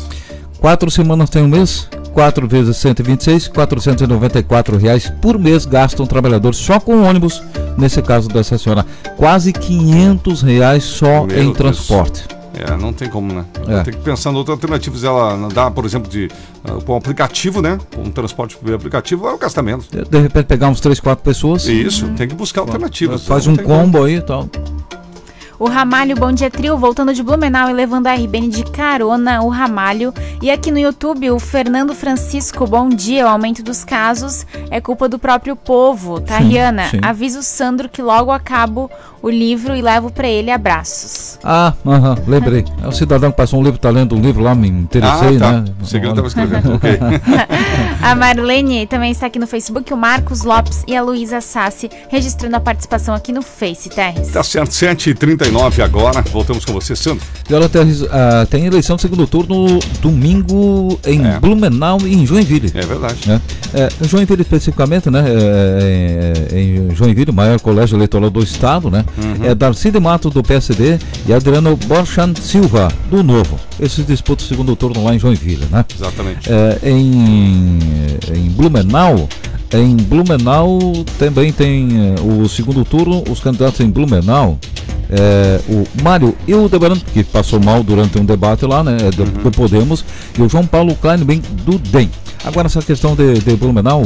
Quatro semanas tem um mês, 4 vezes 126, 494 reais por mês gasta um trabalhador só com ônibus, nesse caso dessa senhora. Quase 500 reais só Meu em Deus. transporte. É, não tem como, né? É. Tem que pensar em outras alternativas. Ela dá, por exemplo, de uh, com um aplicativo, né? Um transporte por aplicativo vai gastar menos. De, de repente pegar uns 3, 4 pessoas. Isso, tem que buscar alternativas. Faz um combo aí e tal. O Ramalho, bom dia, trio, voltando de Blumenau e levando a RBN de carona, o Ramalho. E aqui no YouTube, o Fernando Francisco, bom dia. O aumento dos casos é culpa do próprio povo. Tá, Sim, Rihanna? sim. Avisa o Sandro que logo acabo o livro e levo pra ele abraços. Ah, aham, lembrei. (laughs) É o cidadão que passou um livro, tá lendo um livro lá, me interessei, Ah, tá. né? Ele Olha. estava escrevendo, (laughs) ok. A Marlene também está aqui no Facebook, o Marcos Lopes e a Luísa Sassi registrando a participação aqui no Face, Terres. Tá certo, 7h39 agora. Voltamos com você, Sandro. Olha, tem, eleição do segundo turno domingo em É. Blumenau e em Joinville. É verdade. né? É, Joinville especificamente, né? é, é, em Joinville, o maior colégio eleitoral do estado, né? Uhum. É Darcy de Mato do PSD e Adriano Borchan Silva do Novo. Esses disputam o segundo turno lá em Joinville, né? Exatamente. É, em, em Blumenau, em Blumenau também tem é, o segundo turno, os candidatos em Blumenau. é, o Mário Hildebrand, que passou mal durante um debate lá, né, é do, do Podemos, e o João Paulo Kleinben do DEM. Agora, essa questão de, de Blumenau,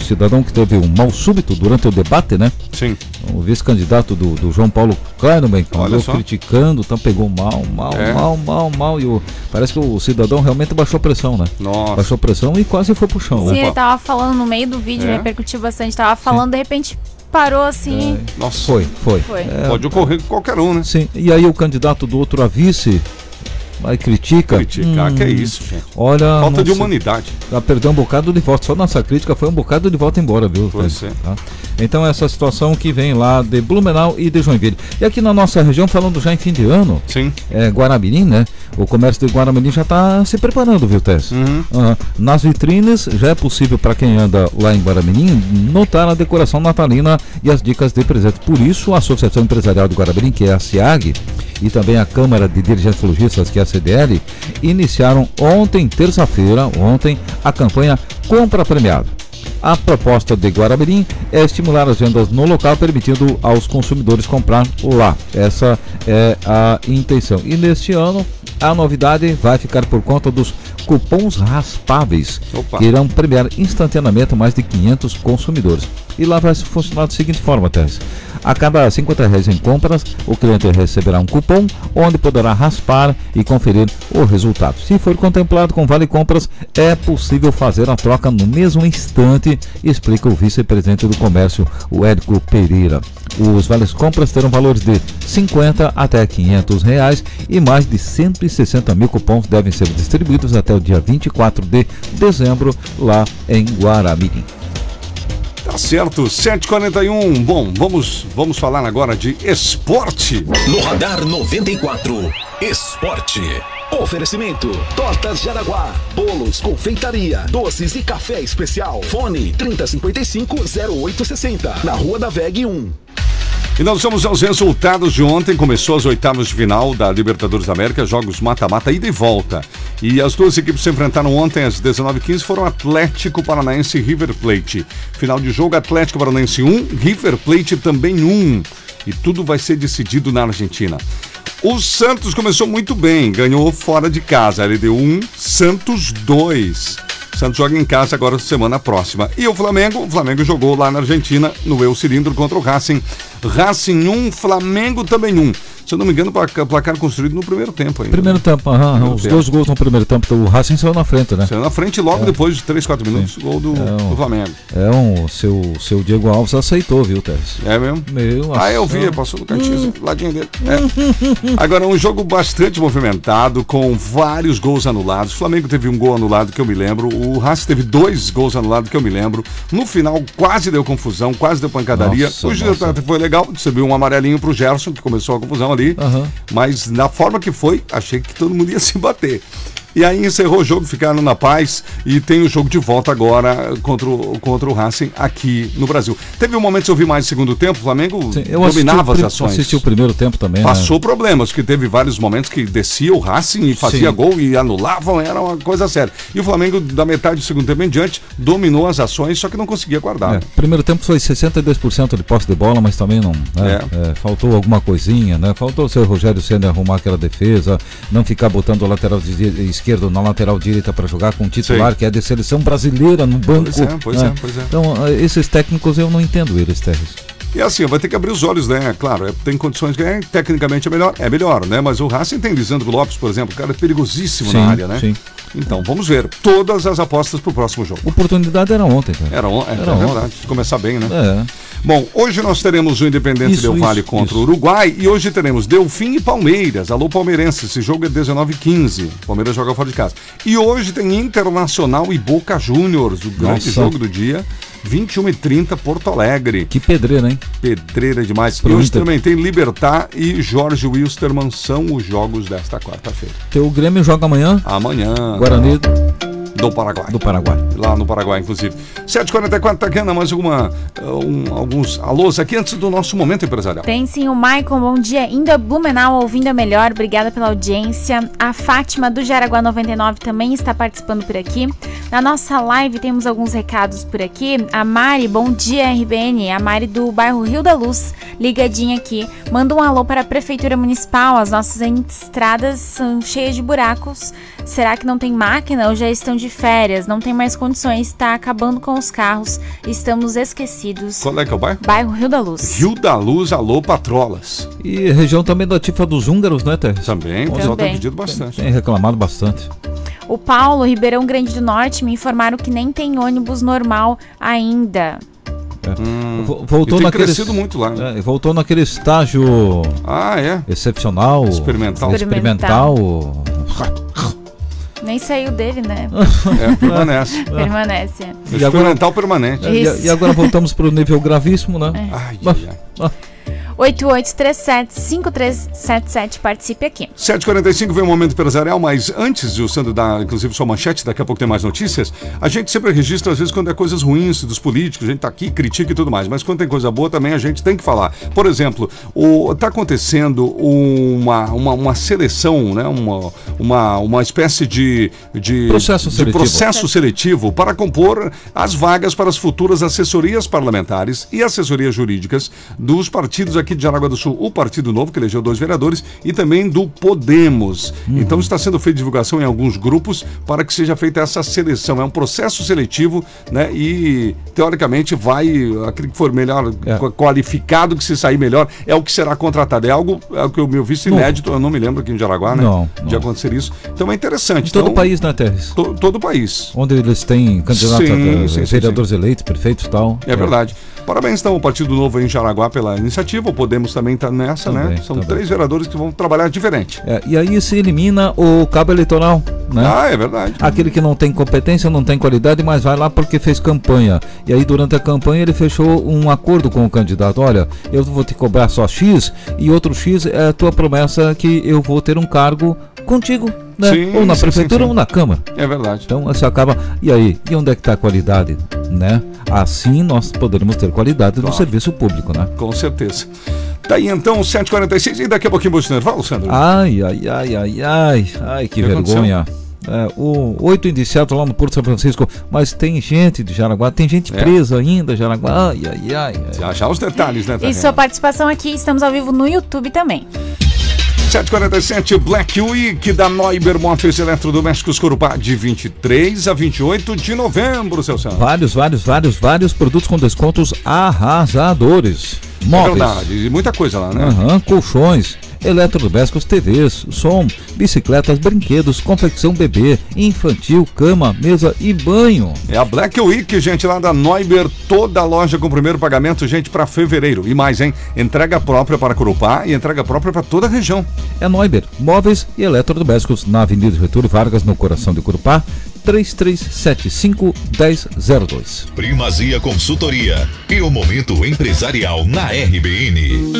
o cidadão que teve um mal súbito durante o debate, né? Sim. O vice-candidato do, do João Paulo Olha andou só. criticando, então pegou mal, mal, É. mal, mal, mal. E o, parece que o cidadão realmente baixou pressão, né? Nossa. Baixou pressão e quase foi pro chão. Sim, né? ele tava falando no meio do vídeo, É? repercutiu bastante, tava falando, de repente parou assim. Nossa. Foi, foi. Foi. É, Pode ocorrer com qualquer um, né? Sim, e aí o candidato do outro a vice vai critica. Criticar, Hum, que é isso, gente. Olha. Falta de humanidade. Já perdeu um bocado de voto. Só nossa crítica foi um bocado de voto embora, viu? Pois Fred? é. Tá? Então essa situação que vem lá de Blumenau e de Joinville. E aqui na nossa região, falando já em fim de ano, Sim. é, Guaramirim, né? O comércio de Guaramirim já está se preparando, viu, Tess? Uhum. Aham. Nas vitrines já é possível para quem anda lá em Guaramirim notar a decoração natalina e as dicas de presente. Por isso, a Associação Empresarial de Guaramirim, que é a CIAG, e também a Câmara de Dirigentes Logistas, que é a CDL, iniciaram ontem, terça-feira, ontem, a campanha Compra Premiado. A proposta de Guaramirim é estimular as vendas no local, permitindo aos consumidores comprar lá. Essa é a intenção. E neste ano, a novidade vai ficar por conta dos cupons raspáveis, Opa. que irão premiar instantaneamente mais de 500 consumidores. E lá vai funcionar da seguinte forma, Tess. A cada 50 reais em compras, o cliente receberá um cupom onde poderá raspar e conferir o resultado. Se for contemplado com Vale Compras, é possível fazer a troca no mesmo instante, explica o vice-presidente do comércio, o Érico Pereira. Os vales compras terão valores de 50 até 500 reais e mais de 160 mil cupons devem ser distribuídos até o dia 24 de dezembro lá em Guaramirim. Tá certo, 7h41. Bom, vamos, vamos falar agora de esporte. No Radar 94, Esporte. Oferecimento: Tortas Jaraguá, bolos, confeitaria, doces e café especial. Fone 3055-0860, na Rua da VEG 1. E nós vamos aos resultados de ontem. Começou as oitavas de final da Libertadores da América, jogos mata-mata, ida e volta. E as duas equipes se enfrentaram ontem às 19h15, foram Atlético Paranaense e River Plate. Final de jogo, Atlético Paranaense 1, River Plate também 1. E tudo vai ser decidido na Argentina. O Santos começou muito bem, ganhou fora de casa, LDU 1, Santos 2. Santos joga em casa agora semana próxima. E o Flamengo, o Flamengo jogou lá na Argentina, no Eu Cilindro contra o Racing. Racing 1, Flamengo também 1. Se eu não me engano, placa- placar construído no primeiro tempo ainda. Primeiro tempo, aham, Primeiro os tempo. dois gols no primeiro tempo. O Racing saiu na frente, né? Saiu na frente logo depois de 3, 4 minutos, gol do, um- do Flamengo. É um, seu, seu Diego Alves aceitou, viu, Tess? É mesmo? Meu, Ah, eu vi, passou no cantinho, ladinho dele. É. Agora, um jogo bastante movimentado, com vários gols anulados. O Flamengo teve um gol anulado que eu me lembro. O Racing teve dois gols anulados que eu me lembro. No final, quase deu confusão, quase deu pancadaria. Nossa, o nossa. foi legal, distribuiu um amarelinho pro Gerson, que começou a confusão ali. Aham. Mas na forma que foi, achei que todo mundo ia (laughs) se bater. E aí encerrou o jogo, ficaram na paz e tem o jogo de volta agora contra o, contra o Racing aqui no Brasil. Teve um momento que eu vi mais no segundo tempo, o Flamengo assisti dominava as ações. Assisti o primeiro tempo também. né? Passou problemas, que teve vários momentos que descia o Racing e fazia Sim. gol e anulavam, era uma coisa séria. E o Flamengo, da metade do segundo tempo em diante, dominou as ações, só que não conseguia guardar. É, primeiro tempo foi 62% de posse de bola, mas também não. né? É, faltou alguma coisinha, né? Faltou o seu Rogério Senna arrumar aquela defesa, não ficar botando o lateral de- esquerdo na lateral direita para jogar com o titular, Sim. que é de seleção brasileira no banco. Pois é, pois né? é, pois é. Então, eh, esses técnicos eu não entendo eles, Terres. E assim, vai ter que abrir os olhos, né? Claro, é, tem condições que é, tecnicamente é melhor, é melhor, né? Mas o Racing tem Lisandro Lopes, por exemplo, o cara é perigosíssimo Sim, na área, né? sim. Então, vamos ver. Todas as apostas pro próximo jogo. Oportunidade era ontem, cara. Era, on- é, Era é ontem. verdade. Começar bem, né? É. Bom, hoje nós teremos o Independente Isso, Del Valle isso, contra isso. o Uruguai e hoje teremos Delfim e Palmeiras. Alô, Palmeirense, esse jogo é 19h15. Palmeiras joga fora de casa. E hoje tem Internacional e Boca Juniors, o grande Nossa. jogo do dia. 21h30, Porto Alegre. Que pedreira, hein? Pedreira demais. Pro e hoje Inter. também tem Libertar e Jorge Wilstermann são os jogos desta quarta-feira. Teu Grêmio joga amanhã. Amanhã. Guarani do Paraguai. do Paraguai. Lá no Paraguai, inclusive. 7h44, tá aqui, Ana, mais alguma, uh, um- alguns alôs aqui antes do nosso momento empresarial. Tem sim o Maicon, bom dia. Indo a Blumenau, ouvindo a melhor, obrigada pela audiência. A Fátima do Jaraguá 99 também está participando por aqui. Na nossa live temos alguns recados por aqui. A Mari, bom dia RBN. A Mari do bairro Rio da Luz, ligadinha aqui. Manda um alô para a Prefeitura Municipal. As nossas estradas são cheias de buracos. Será que não tem máquina ou já estão de férias? Não tem mais condições, está acabando com os carros. Estamos esquecidos. Qual é que é o bairro? Bairro Rio da Luz. Rio da Luz, alô, Patrolas. E região também da Tifa dos húngaros, né, Ter? Também, o pessoal tem pedido bastante. Tem reclamado bastante. O Paulo, Ribeirão Grande do Norte, me informaram que nem tem ônibus normal ainda. Vo- Voltou e tem naquele, crescido muito lá. né? É, voltou naquele estágio Ah, é? excepcional. Experimental. Experimental. Nem saiu dele, né? (laughs) É, permanece. (laughs) Permanece. é. O experimental permanente. E, e agora voltamos para o nível gravíssimo, né? Ai, Mas- ai, ai. ah, 8837-5377, participe aqui. 7h45 vem o momento empresarial, mas antes de o Sandro dar, inclusive, sua manchete, daqui a pouco tem mais notícias, a gente sempre registra, às vezes, quando é coisas ruins dos políticos, a gente tá aqui, critica e tudo mais, mas quando tem coisa boa também a gente tem que falar. Por exemplo, o, tá acontecendo uma, uma, uma seleção, né? uma, uma, uma espécie de, de, Processo de seletivo. processo seletivo para compor as vagas para as futuras assessorias parlamentares e assessorias jurídicas dos partidos aqui de Jaraguá do Sul, o Partido Novo, que elegeu dois vereadores, e também do Podemos. Então está sendo feita divulgação em alguns grupos para que seja feita essa seleção. É um processo seletivo, né? E teoricamente vai, aquele que for melhor É. qua- qualificado, que se sair melhor, é o que será contratado. É algo é o que eu me visto Novo. inédito, eu não me lembro aqui em Jaraguá, né? Não, De acontecer isso. Então é interessante. em todo então, o país, né, Terres? to- todo o país. Onde eles têm candidatos Sim, a sim, sim, vereadores eleitos, prefeitos e tal. É verdade. Parabéns, então, ao Partido Novo em Jaraguá pela iniciativa. Podemos também está nessa, né? Também, São também. três vereadores que vão trabalhar diferente. É, e aí se elimina o cabo eleitoral, né? Ah, é verdade. Aquele que não tem competência, não tem qualidade, mas vai lá porque fez campanha. E aí, durante a campanha, ele fechou um acordo com o candidato. Olha, eu vou te cobrar só X e outro X é a tua promessa que eu vou ter um cargo contigo, né? Sim, ou na sim, prefeitura sim, sim. ou na Câmara. É verdade. Então você acaba. E aí? E onde é que está a qualidade? Né? Assim nós poderemos ter qualidade Claro. do serviço público, né? Com certeza. Tá aí então, 7h46 e daqui a pouquinho Bolsonaro. Fala, Sandro. Ai, ai, ai, ai, ai, ai, que que vergonha. É, o oito indiciados lá no Porto São Francisco, mas tem gente de Jaraguá, tem gente É. presa ainda, Jaraguá. Ai, ai, ai. ai. Já, já os detalhes, né, E Tatiana? sua participação aqui, estamos ao vivo no YouTube também. 747 Black Week da Neuber Móveis Eletrodomésticos Corupá, de 23 a 28 de novembro, seu Sandro. Vários, vários, vários, vários produtos com descontos arrasadores. É Móveis. verdade, e muita coisa lá, né? Aham, colchões, eletrodomésticos, TVs, som, bicicletas, brinquedos, confecção bebê, infantil, cama, mesa e banho. É a Black Week, gente, lá da Neuber, toda a loja com primeiro pagamento, gente, para fevereiro. E mais, hein? Entrega própria para Corupá e entrega própria para toda a região. É Neuber, móveis e eletrodomésticos na Avenida Getúlio Vargas, no coração de Curupá, 3375 1002. Primazia Consultoria e o momento empresarial na RBN.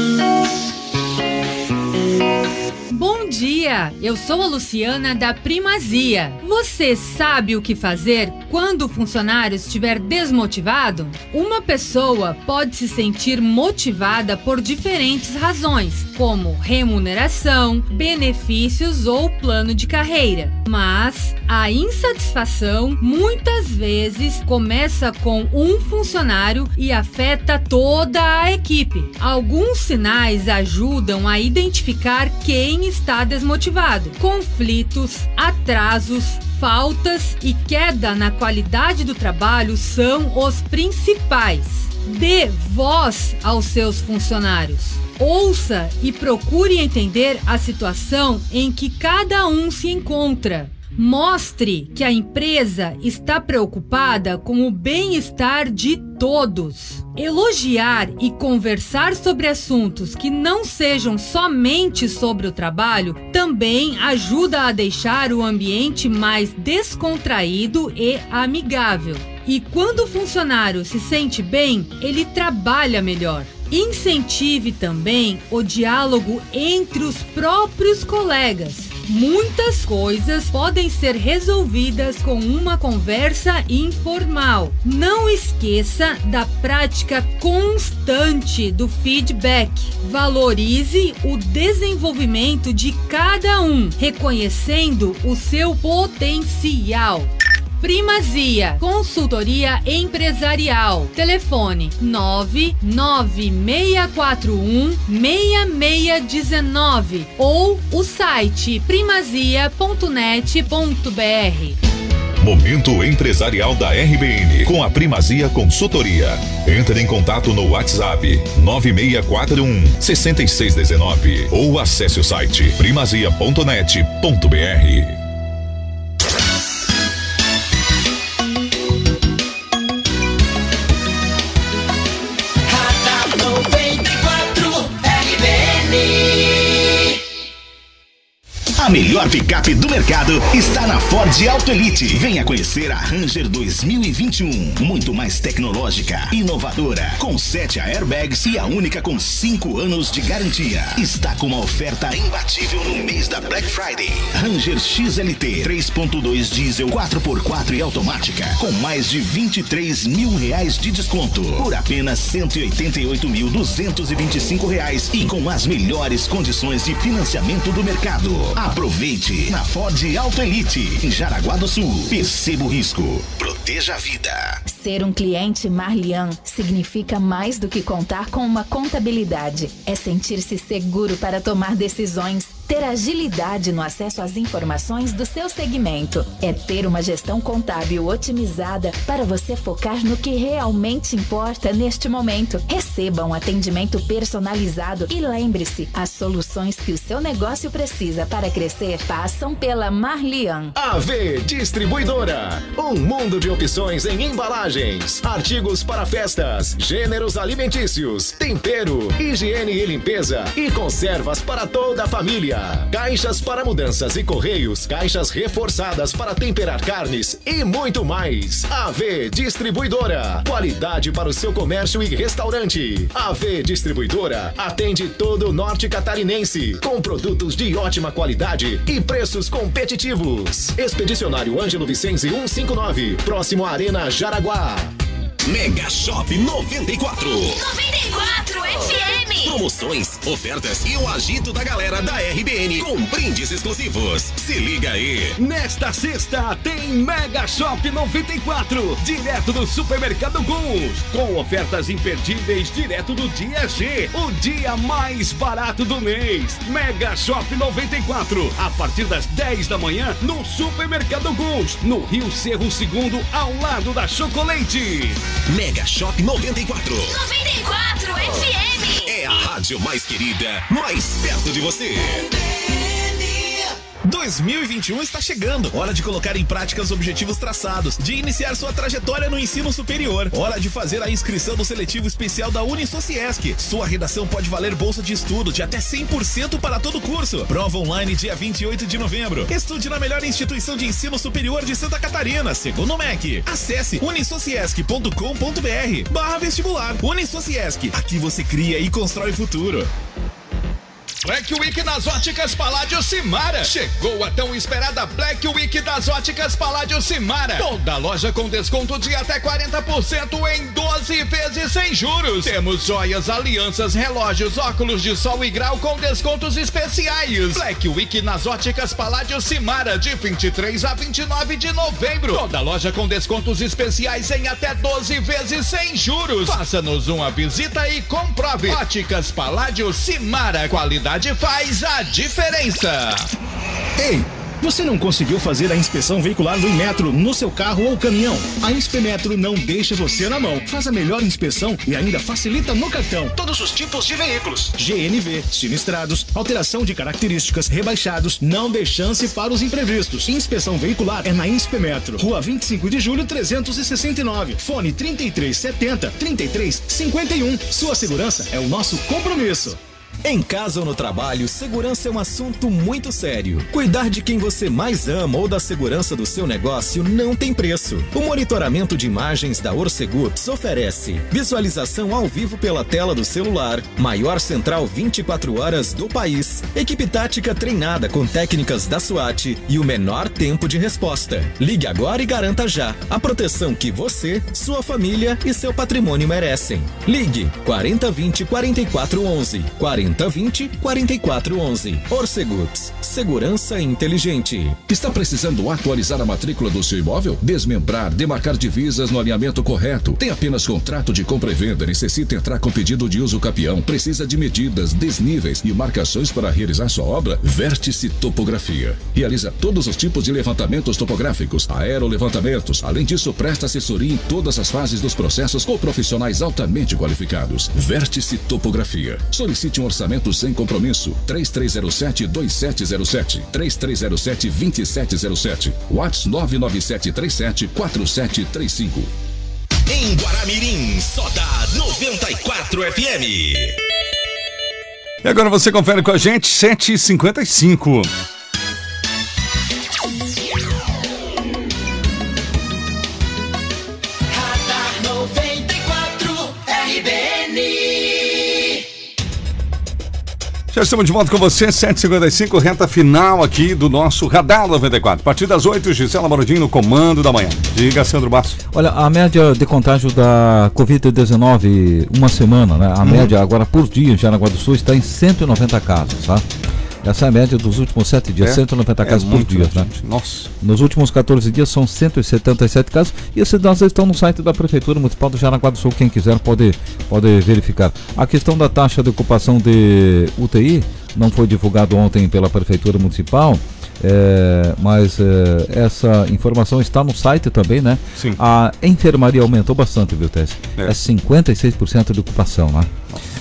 Bom dia, eu sou a Luciana da Primazia. Você sabe o que fazer quando o funcionário estiver desmotivado? Uma pessoa pode se sentir motivada por diferentes razões, como remuneração, benefícios ou plano de carreira. Mas a insatisfação muitas vezes começa com um funcionário e afeta toda a equipe. Alguns sinais ajudam a identificar quem está desmotivado: conflitos, atrasos, faltas e queda na qualidade do trabalho são os principais. Dê voz aos seus funcionários. Ouça e procure entender a situação em que cada um se encontra. Mostre que a empresa está preocupada com o bem-estar de todos. Elogiar e conversar sobre assuntos que não sejam somente sobre o trabalho também ajuda a deixar o ambiente mais descontraído e amigável. E quando o funcionário se sente bem, ele trabalha melhor. Incentive também o diálogo entre os próprios colegas. Muitas coisas podem ser resolvidas com uma conversa informal. Não esqueça da prática constante do feedback. Valorize o desenvolvimento de cada um, reconhecendo o seu potencial. Primazia, consultoria empresarial. Telefone 99641 6619 ou o site primazia.net.br. Momento empresarial da RBN com a Primazia Consultoria. Entre em contato no WhatsApp 9641 6619 ou acesse o site primazia.net.br. A melhor picape do mercado está na Ford Auto Elite. Venha conhecer a Ranger 2021. Muito mais tecnológica, inovadora, com 7 airbags e a única com 5 anos de garantia. Está com uma oferta imbatível no mês da Black Friday. Ranger XLT 3.2 diesel 4x4 e automática, com mais de 23 mil reais de desconto por apenas 188.225 reais e com as melhores condições de financiamento do mercado. Aproveite na Ford Auto Elite, em Jaraguá do Sul. Perceba o risco. Proteja a vida. Ser um cliente Marlian significa mais do que contar com uma contabilidade. É sentir-se seguro para tomar decisões, ter agilidade no acesso às informações do seu segmento. É ter uma gestão contábil otimizada para você focar no que realmente importa neste momento. Receba um atendimento personalizado e lembre-se, as soluções que o seu negócio precisa para crescer passam pela Marlian. AV Distribuidora. Um mundo de opções em embalagens, artigos para festas, gêneros alimentícios, tempero, higiene e limpeza e conservas para toda a família. Caixas para mudanças e correios, caixas reforçadas para temperar carnes e muito mais. AV Distribuidora. Qualidade para o seu comércio e restaurante. AV Distribuidora atende todo o norte catarinense com produtos de ótima qualidade e preços competitivos. Expedicionário Ângelo Vicenzi 159, próximo à Arena Jaraguá. Mega Shop 94. 94 FM. Promoções, ofertas e o agito da galera da RBN com brindes exclusivos. Se liga aí. Nesta sexta tem Mega Shop 94, direto do Supermercado Guns, com ofertas imperdíveis direto do dia G, o dia mais barato do mês. Mega Shop 94, a partir das 10 da manhã no Supermercado Guns, no Rio Cerro Segundo, ao lado da Chocolate. Mega Shop 94. 94 FM. É a rádio mais querida, mais perto de você. 2021 está chegando. Hora de colocar em prática os objetivos traçados, de iniciar sua trajetória no ensino superior. Hora de fazer a inscrição do seletivo especial da Unisociesc. Sua redação pode valer bolsa de estudo de até 100% para todo o curso. Prova online dia 28 de novembro. Estude na melhor instituição de ensino superior de Santa Catarina, segundo o MEC. Acesse unisociesc.com.br barra vestibular. Unisociesc. Aqui você cria e constrói futuro. Black Week nas óticas Paládio Simara. Chegou a tão esperada Black Week das óticas Paládio Simara. Toda loja com desconto de até 40% em 12 vezes sem juros. Temos joias, alianças, relógios, óculos de sol e grau com descontos especiais. Black Week nas óticas Paládio Simara de 23 a 29 de novembro. Toda loja com descontos especiais em até 12 vezes sem juros. Faça-nos uma visita e comprove. Óticas Paládio Simara. Qualidade faz a diferença. Ei! Você não conseguiu fazer a inspeção veicular do Inmetro no seu carro ou caminhão? A Inspemetro não deixa você na mão. Faz a melhor inspeção e ainda facilita no cartão. Todos os tipos de veículos. GNV, sinistrados, alteração de características, rebaixados, não dê chance para os imprevistos. Inspeção veicular é na Inspemetro. Rua 25 de julho 369. Fone 3370 3351. Sua segurança é o nosso compromisso. Em casa ou no trabalho, segurança é um assunto muito sério. Cuidar de quem você mais ama ou da segurança do seu negócio não tem preço. O monitoramento de imagens da Orcegups oferece visualização ao vivo pela tela do celular, maior central 24 horas do país, equipe tática treinada com técnicas da SWAT e o menor tempo de resposta. Ligue agora e garanta já a proteção que você, sua família e seu patrimônio merecem. Ligue 4020 4411 4020 4411. Orcegups, segurança inteligente. Está precisando atualizar a matrícula do seu imóvel? Desmembrar, demarcar divisas no alinhamento correto. Tem apenas contrato de compra e venda, necessita entrar com pedido de uso capião, precisa de medidas, desníveis e marcações para realizar sua obra? Vértice Topografia. Realiza todos os tipos de levantamentos topográficos, aerolevantamentos. Além disso, presta assessoria em todas as fases dos processos com profissionais altamente qualificados. Vértice Topografia. Solicite um orçamento sem compromisso. 3307-2707. 3307-2707. WhatsApp 997374735. Em Guaramirim, só dá 94 FM. E agora você confere com a gente, 7h55. Já estamos de volta com você, 7h55, reta final aqui do nosso Radar 94. A partir das 8 Gisela Morodinho no comando da manhã. Diga, Sandro Basso. Olha, a média de contágio da Covid-19, uma semana, né? A Uhum. média agora por dia em Jaraguá do Sul está em 190 casos, tá? Essa é a média dos últimos sete dias, É? 190 É casos por dia, né, né? Nossa. Nos últimos 14 dias são 177 casos e esses dados estão no site da Prefeitura Municipal do Jaraguá do Sul. Quem quiser pode, pode verificar. A questão da taxa de ocupação de UTI não foi divulgado ontem pela Prefeitura Municipal. é, mas é, essa informação está no site também, né? Sim. A enfermaria aumentou bastante, viu, Tess? É, 56% de ocupação, né?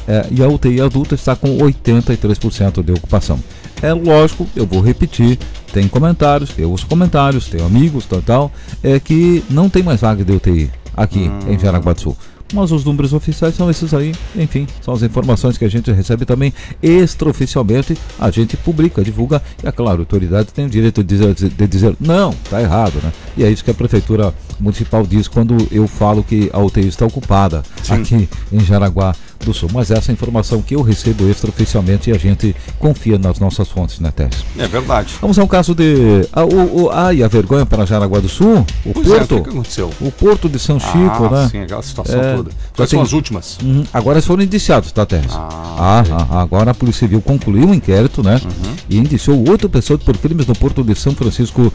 É, e a UTI adulta está com 83% de ocupação. É lógico, eu vou repetir, tem comentários, eu os comentários, tenho amigos, tal, tal, é que não tem mais vaga de UTI aqui em Jaraguá do Sul. Mas os números oficiais são esses aí, enfim, são as informações que a gente recebe também extraoficialmente, a gente publica, divulga, e é claro, a autoridade tem o direito de dizer, de dizer não, está errado, né? E é isso que a Prefeitura Municipal diz quando eu falo que a UTI está ocupada aqui em Jaraguá do Sul. Mas essa é a informação que eu recebo extraoficialmente e a gente confia nas nossas fontes, né, Tess? É verdade. Vamos ao caso de. Ah, o, o, ai, a vergonha para Jaraguá do Sul? O Pois é, Porto. o que aconteceu? O Porto de São Chico, Ah, né? sim, aquela situação É, toda. Quais são tem- as últimas? Uhum, Agora eles foram indiciados, tá, Terres? Ah, ah, agora a Polícia Civil concluiu um inquérito, né? Uhum. E indiciou oito pessoas por crimes no Porto de São Francisco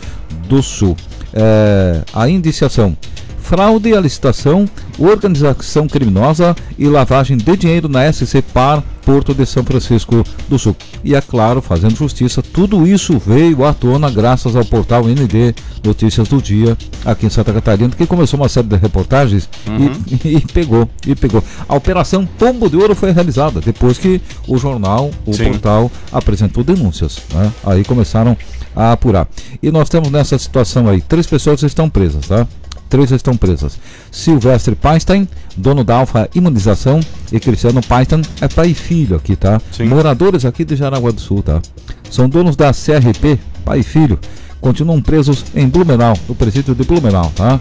do Sul. É, a indiciação. Fraude à licitação, organização criminosa e lavagem de dinheiro na SC Par Porto de São Francisco do Sul. E é claro, fazendo justiça, tudo isso veio à tona graças ao portal ND Notícias do Dia aqui em Santa Catarina, que começou uma série de reportagens e- Uhum. (laughs) e, pegou, e pegou. A operação Pombo de Ouro foi realizada depois que o jornal, o Sim. portal apresentou denúncias. né? Aí começaram a apurar. E nós temos nessa situação aí, três pessoas estão presas, tá? Três estão presas. Silvestre Painstein, dono da Alfa Imunização, e Cristiano Painstein é pai e filho aqui, tá? Moradores aqui de Jaraguá do Sul, tá? São donos da CRP, pai e filho. Continuam presos em Blumenau, no presídio de Blumenau, tá?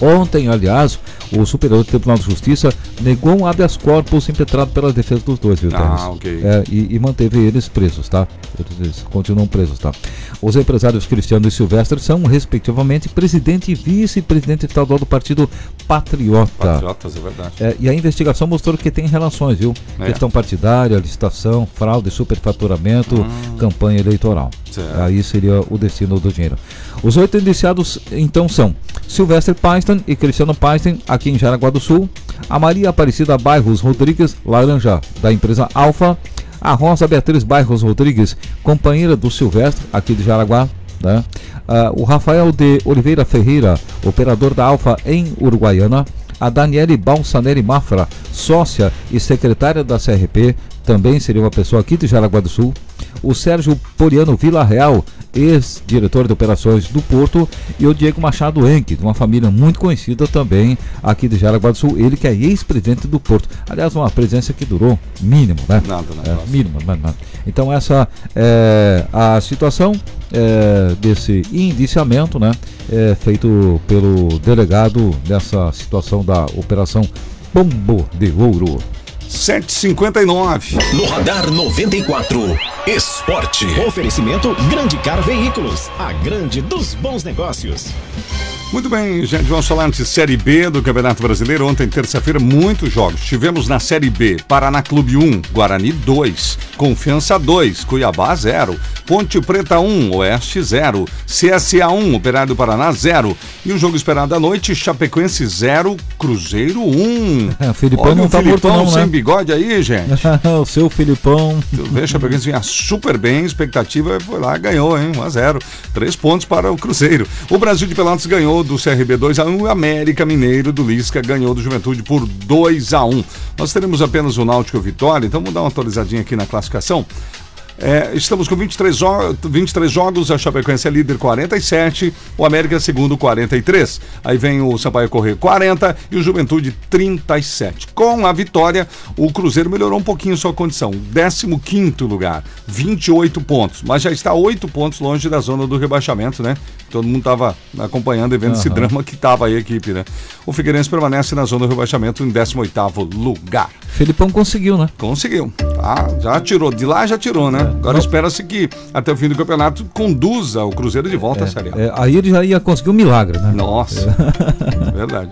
Ontem, aliás, o Superior Tribunal de Justiça negou um habeas corpus impetrado pela defesa dos dois, viu, Ah, ok. É, e, e manteve eles presos, tá? Eles, continuam presos, tá? Os empresários Cristiano e Silvestre são, respectivamente, presidente e vice-presidente estadual do Partido Patriota. Patriotas, é verdade. É, e a investigação mostrou que tem relações, viu? É. Questão partidária, licitação, fraude, superfaturamento, campanha eleitoral. Hum. Certo. Aí seria o destino do dinheiro. Os oito indiciados, então, são Silvestre E Cristiano Painstein, aqui em Jaraguá do Sul, a Maria Aparecida Bairros Rodrigues Laranja, da empresa Alfa, a Rosa Beatriz Bairros Rodrigues, companheira do Silvestre, aqui de Jaraguá, Né? Ah, o Rafael de Oliveira Ferreira, operador da Alfa em Uruguaiana. A Daniele Balsaneri Mafra, sócia e secretária da CRP, também seria uma pessoa aqui de Jaraguá do Sul. O Sérgio Poriano Vila Real, ex-diretor de operações do Porto, e o Diego Machado Enque, de uma família muito conhecida também aqui de Jaraguá do Sul, ele que é ex-presidente do Porto. Aliás, uma presença que durou mínimo, né? Nada, nada. É, mínimo, nada, nada. Então essa é a situação é, desse indiciamento, né? É, feito pelo delegado nessa situação da operação Pombo de Ouro. 759. No Radar 94, Esporte. Oferecimento Grande Car Veículos, a grande dos bons negócios. Muito bem, gente, vamos falar de Série B do Campeonato Brasileiro. Ontem, terça-feira, muitos jogos. Tivemos na Série B, Paraná Clube 1, Guarani 2, Confiança 2, Cuiabá 0, Ponte Preta 1, Oeste 0, CSA 1, Operário do Paraná 0. E o jogo esperado à noite, Chapecoense 0, Cruzeiro 1. É, o Filipão Olha não o tá morto Filipão não, sem né? bigode aí, gente. (laughs) o seu Filipão. Tu vê, Chapecoense vinha super bem, expectativa foi lá, ganhou, hein? 1 a 0 Três pontos para o Cruzeiro. O Brasil de Pelotas ganhou do CRB 2 a 1 o América Mineiro do Lisca ganhou do Juventude por 2 a 1 Nós teremos apenas o Náutico Vitória, então vamos dar uma atualizadinha aqui na classificação. É, estamos com 23, jo 23 jogos, a Chapecoense é líder 47, o América é segundo 43. Aí vem o Sampaio Correio 40 e o Juventude 37. Com a vitória, o Cruzeiro melhorou um pouquinho sua condição. 15 lugar, 28 pontos, mas já está 8 pontos longe da zona do rebaixamento, né? Todo mundo estava acompanhando e vendo esse Aham. drama que estava aí a equipe, né? O Figueirense permanece na zona do rebaixamento em 18º lugar. Filipão conseguiu, né? Conseguiu. Tá, já tirou. De lá já tirou, né? Agora espera-se que até o fim do campeonato conduza o Cruzeiro de volta à Série A. É, aí ele já ia conseguir um milagre, né? Nossa. Verdade.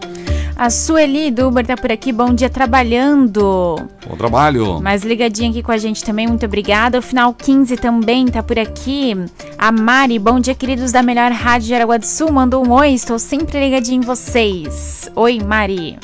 A Sueli do Uber tá por aqui, bom dia trabalhando. Bom trabalho. Mais ligadinha aqui com a gente também, muito obrigada. O final 15 também tá por aqui. A Mari, bom dia, queridos da melhor rádio de Araguá do Sul. Mandou um oi, estou sempre ligadinha em vocês. Oi, Mari.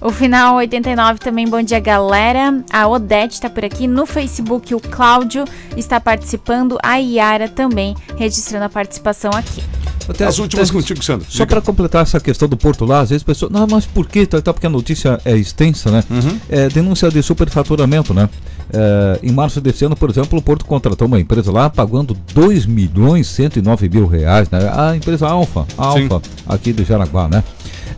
O final 89 também, bom dia, galera. A Odete tá por aqui no Facebook. O Cláudio está participando. A Yara também registrando a participação aqui. Até- As últimas até- contigo, Sandro. Só para completar essa questão do Porto lá, às vezes a pessoa. Não, mas por quê? Tá, tá, porque a notícia é extensa, né? Uhum. É, denúncia de superfaturamento, né? É, em março desse ano, por exemplo, o Porto contratou uma empresa lá pagando 2 milhões e 109 mil reais, né? A empresa Alfa, Alfa, aqui do Jaraguá, né?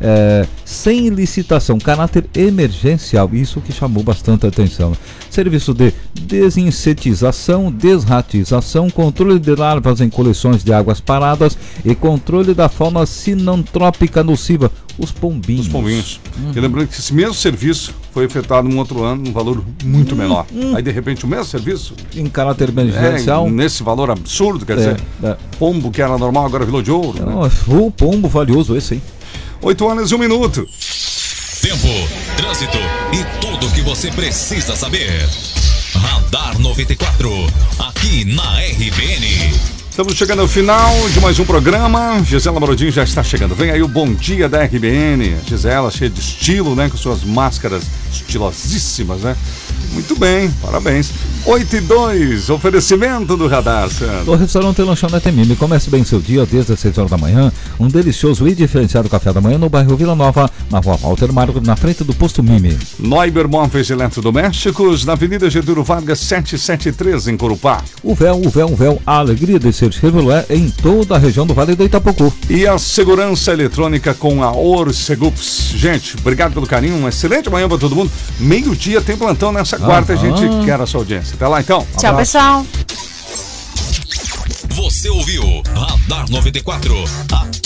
É, sem licitação, caráter emergencial, isso que chamou bastante atenção. Serviço de desinsetização, desratização, controle de larvas em coleções de águas paradas e controle da fauna sinantrópica nociva, os pombinhos. Os pombinhos. E lembrando que esse mesmo serviço foi efetuado num outro ano, num valor muito menor. Aí, de repente, o mesmo serviço. Em caráter emergencial. É, nesse valor absurdo, quer É, dizer, é. pombo que era normal agora virou de ouro. Né? O pombo valioso esse, hein? 8 horas e um minuto. Tempo, trânsito e tudo o que você precisa saber. Radar 94, aqui na RBN. Estamos chegando ao final de mais um programa. Gisela Brodinho já está chegando. Vem aí o Bom Dia da RBN. Gisela, cheia de estilo, né? Com suas máscaras estilosíssimas, né? Muito bem, parabéns. 8 e 2, oferecimento do Radar, Sandro. Do restaurante Lanchonete Mimi, comece bem seu dia desde as 6 horas da manhã. Um delicioso e diferenciado café da manhã no bairro Vila Nova, na rua Walter Marco, na frente do posto Mimi. Neuber Móveis Eletrodomésticos, na Avenida Getúlio Vargas 773, em Corupá. O véu, o véu, o véu, a alegria de ser Chevrolet em toda a região do Vale do Itapocu. E a segurança eletrônica com a Orcegups. Gente, obrigado pelo carinho, uma excelente manhã para todo mundo. Meio-dia tem plantão nessa quarta, a gente Aham. quer a sua audiência. Até lá então. Tchau, Abraço. pessoal. Você ouviu Radar 94, aqui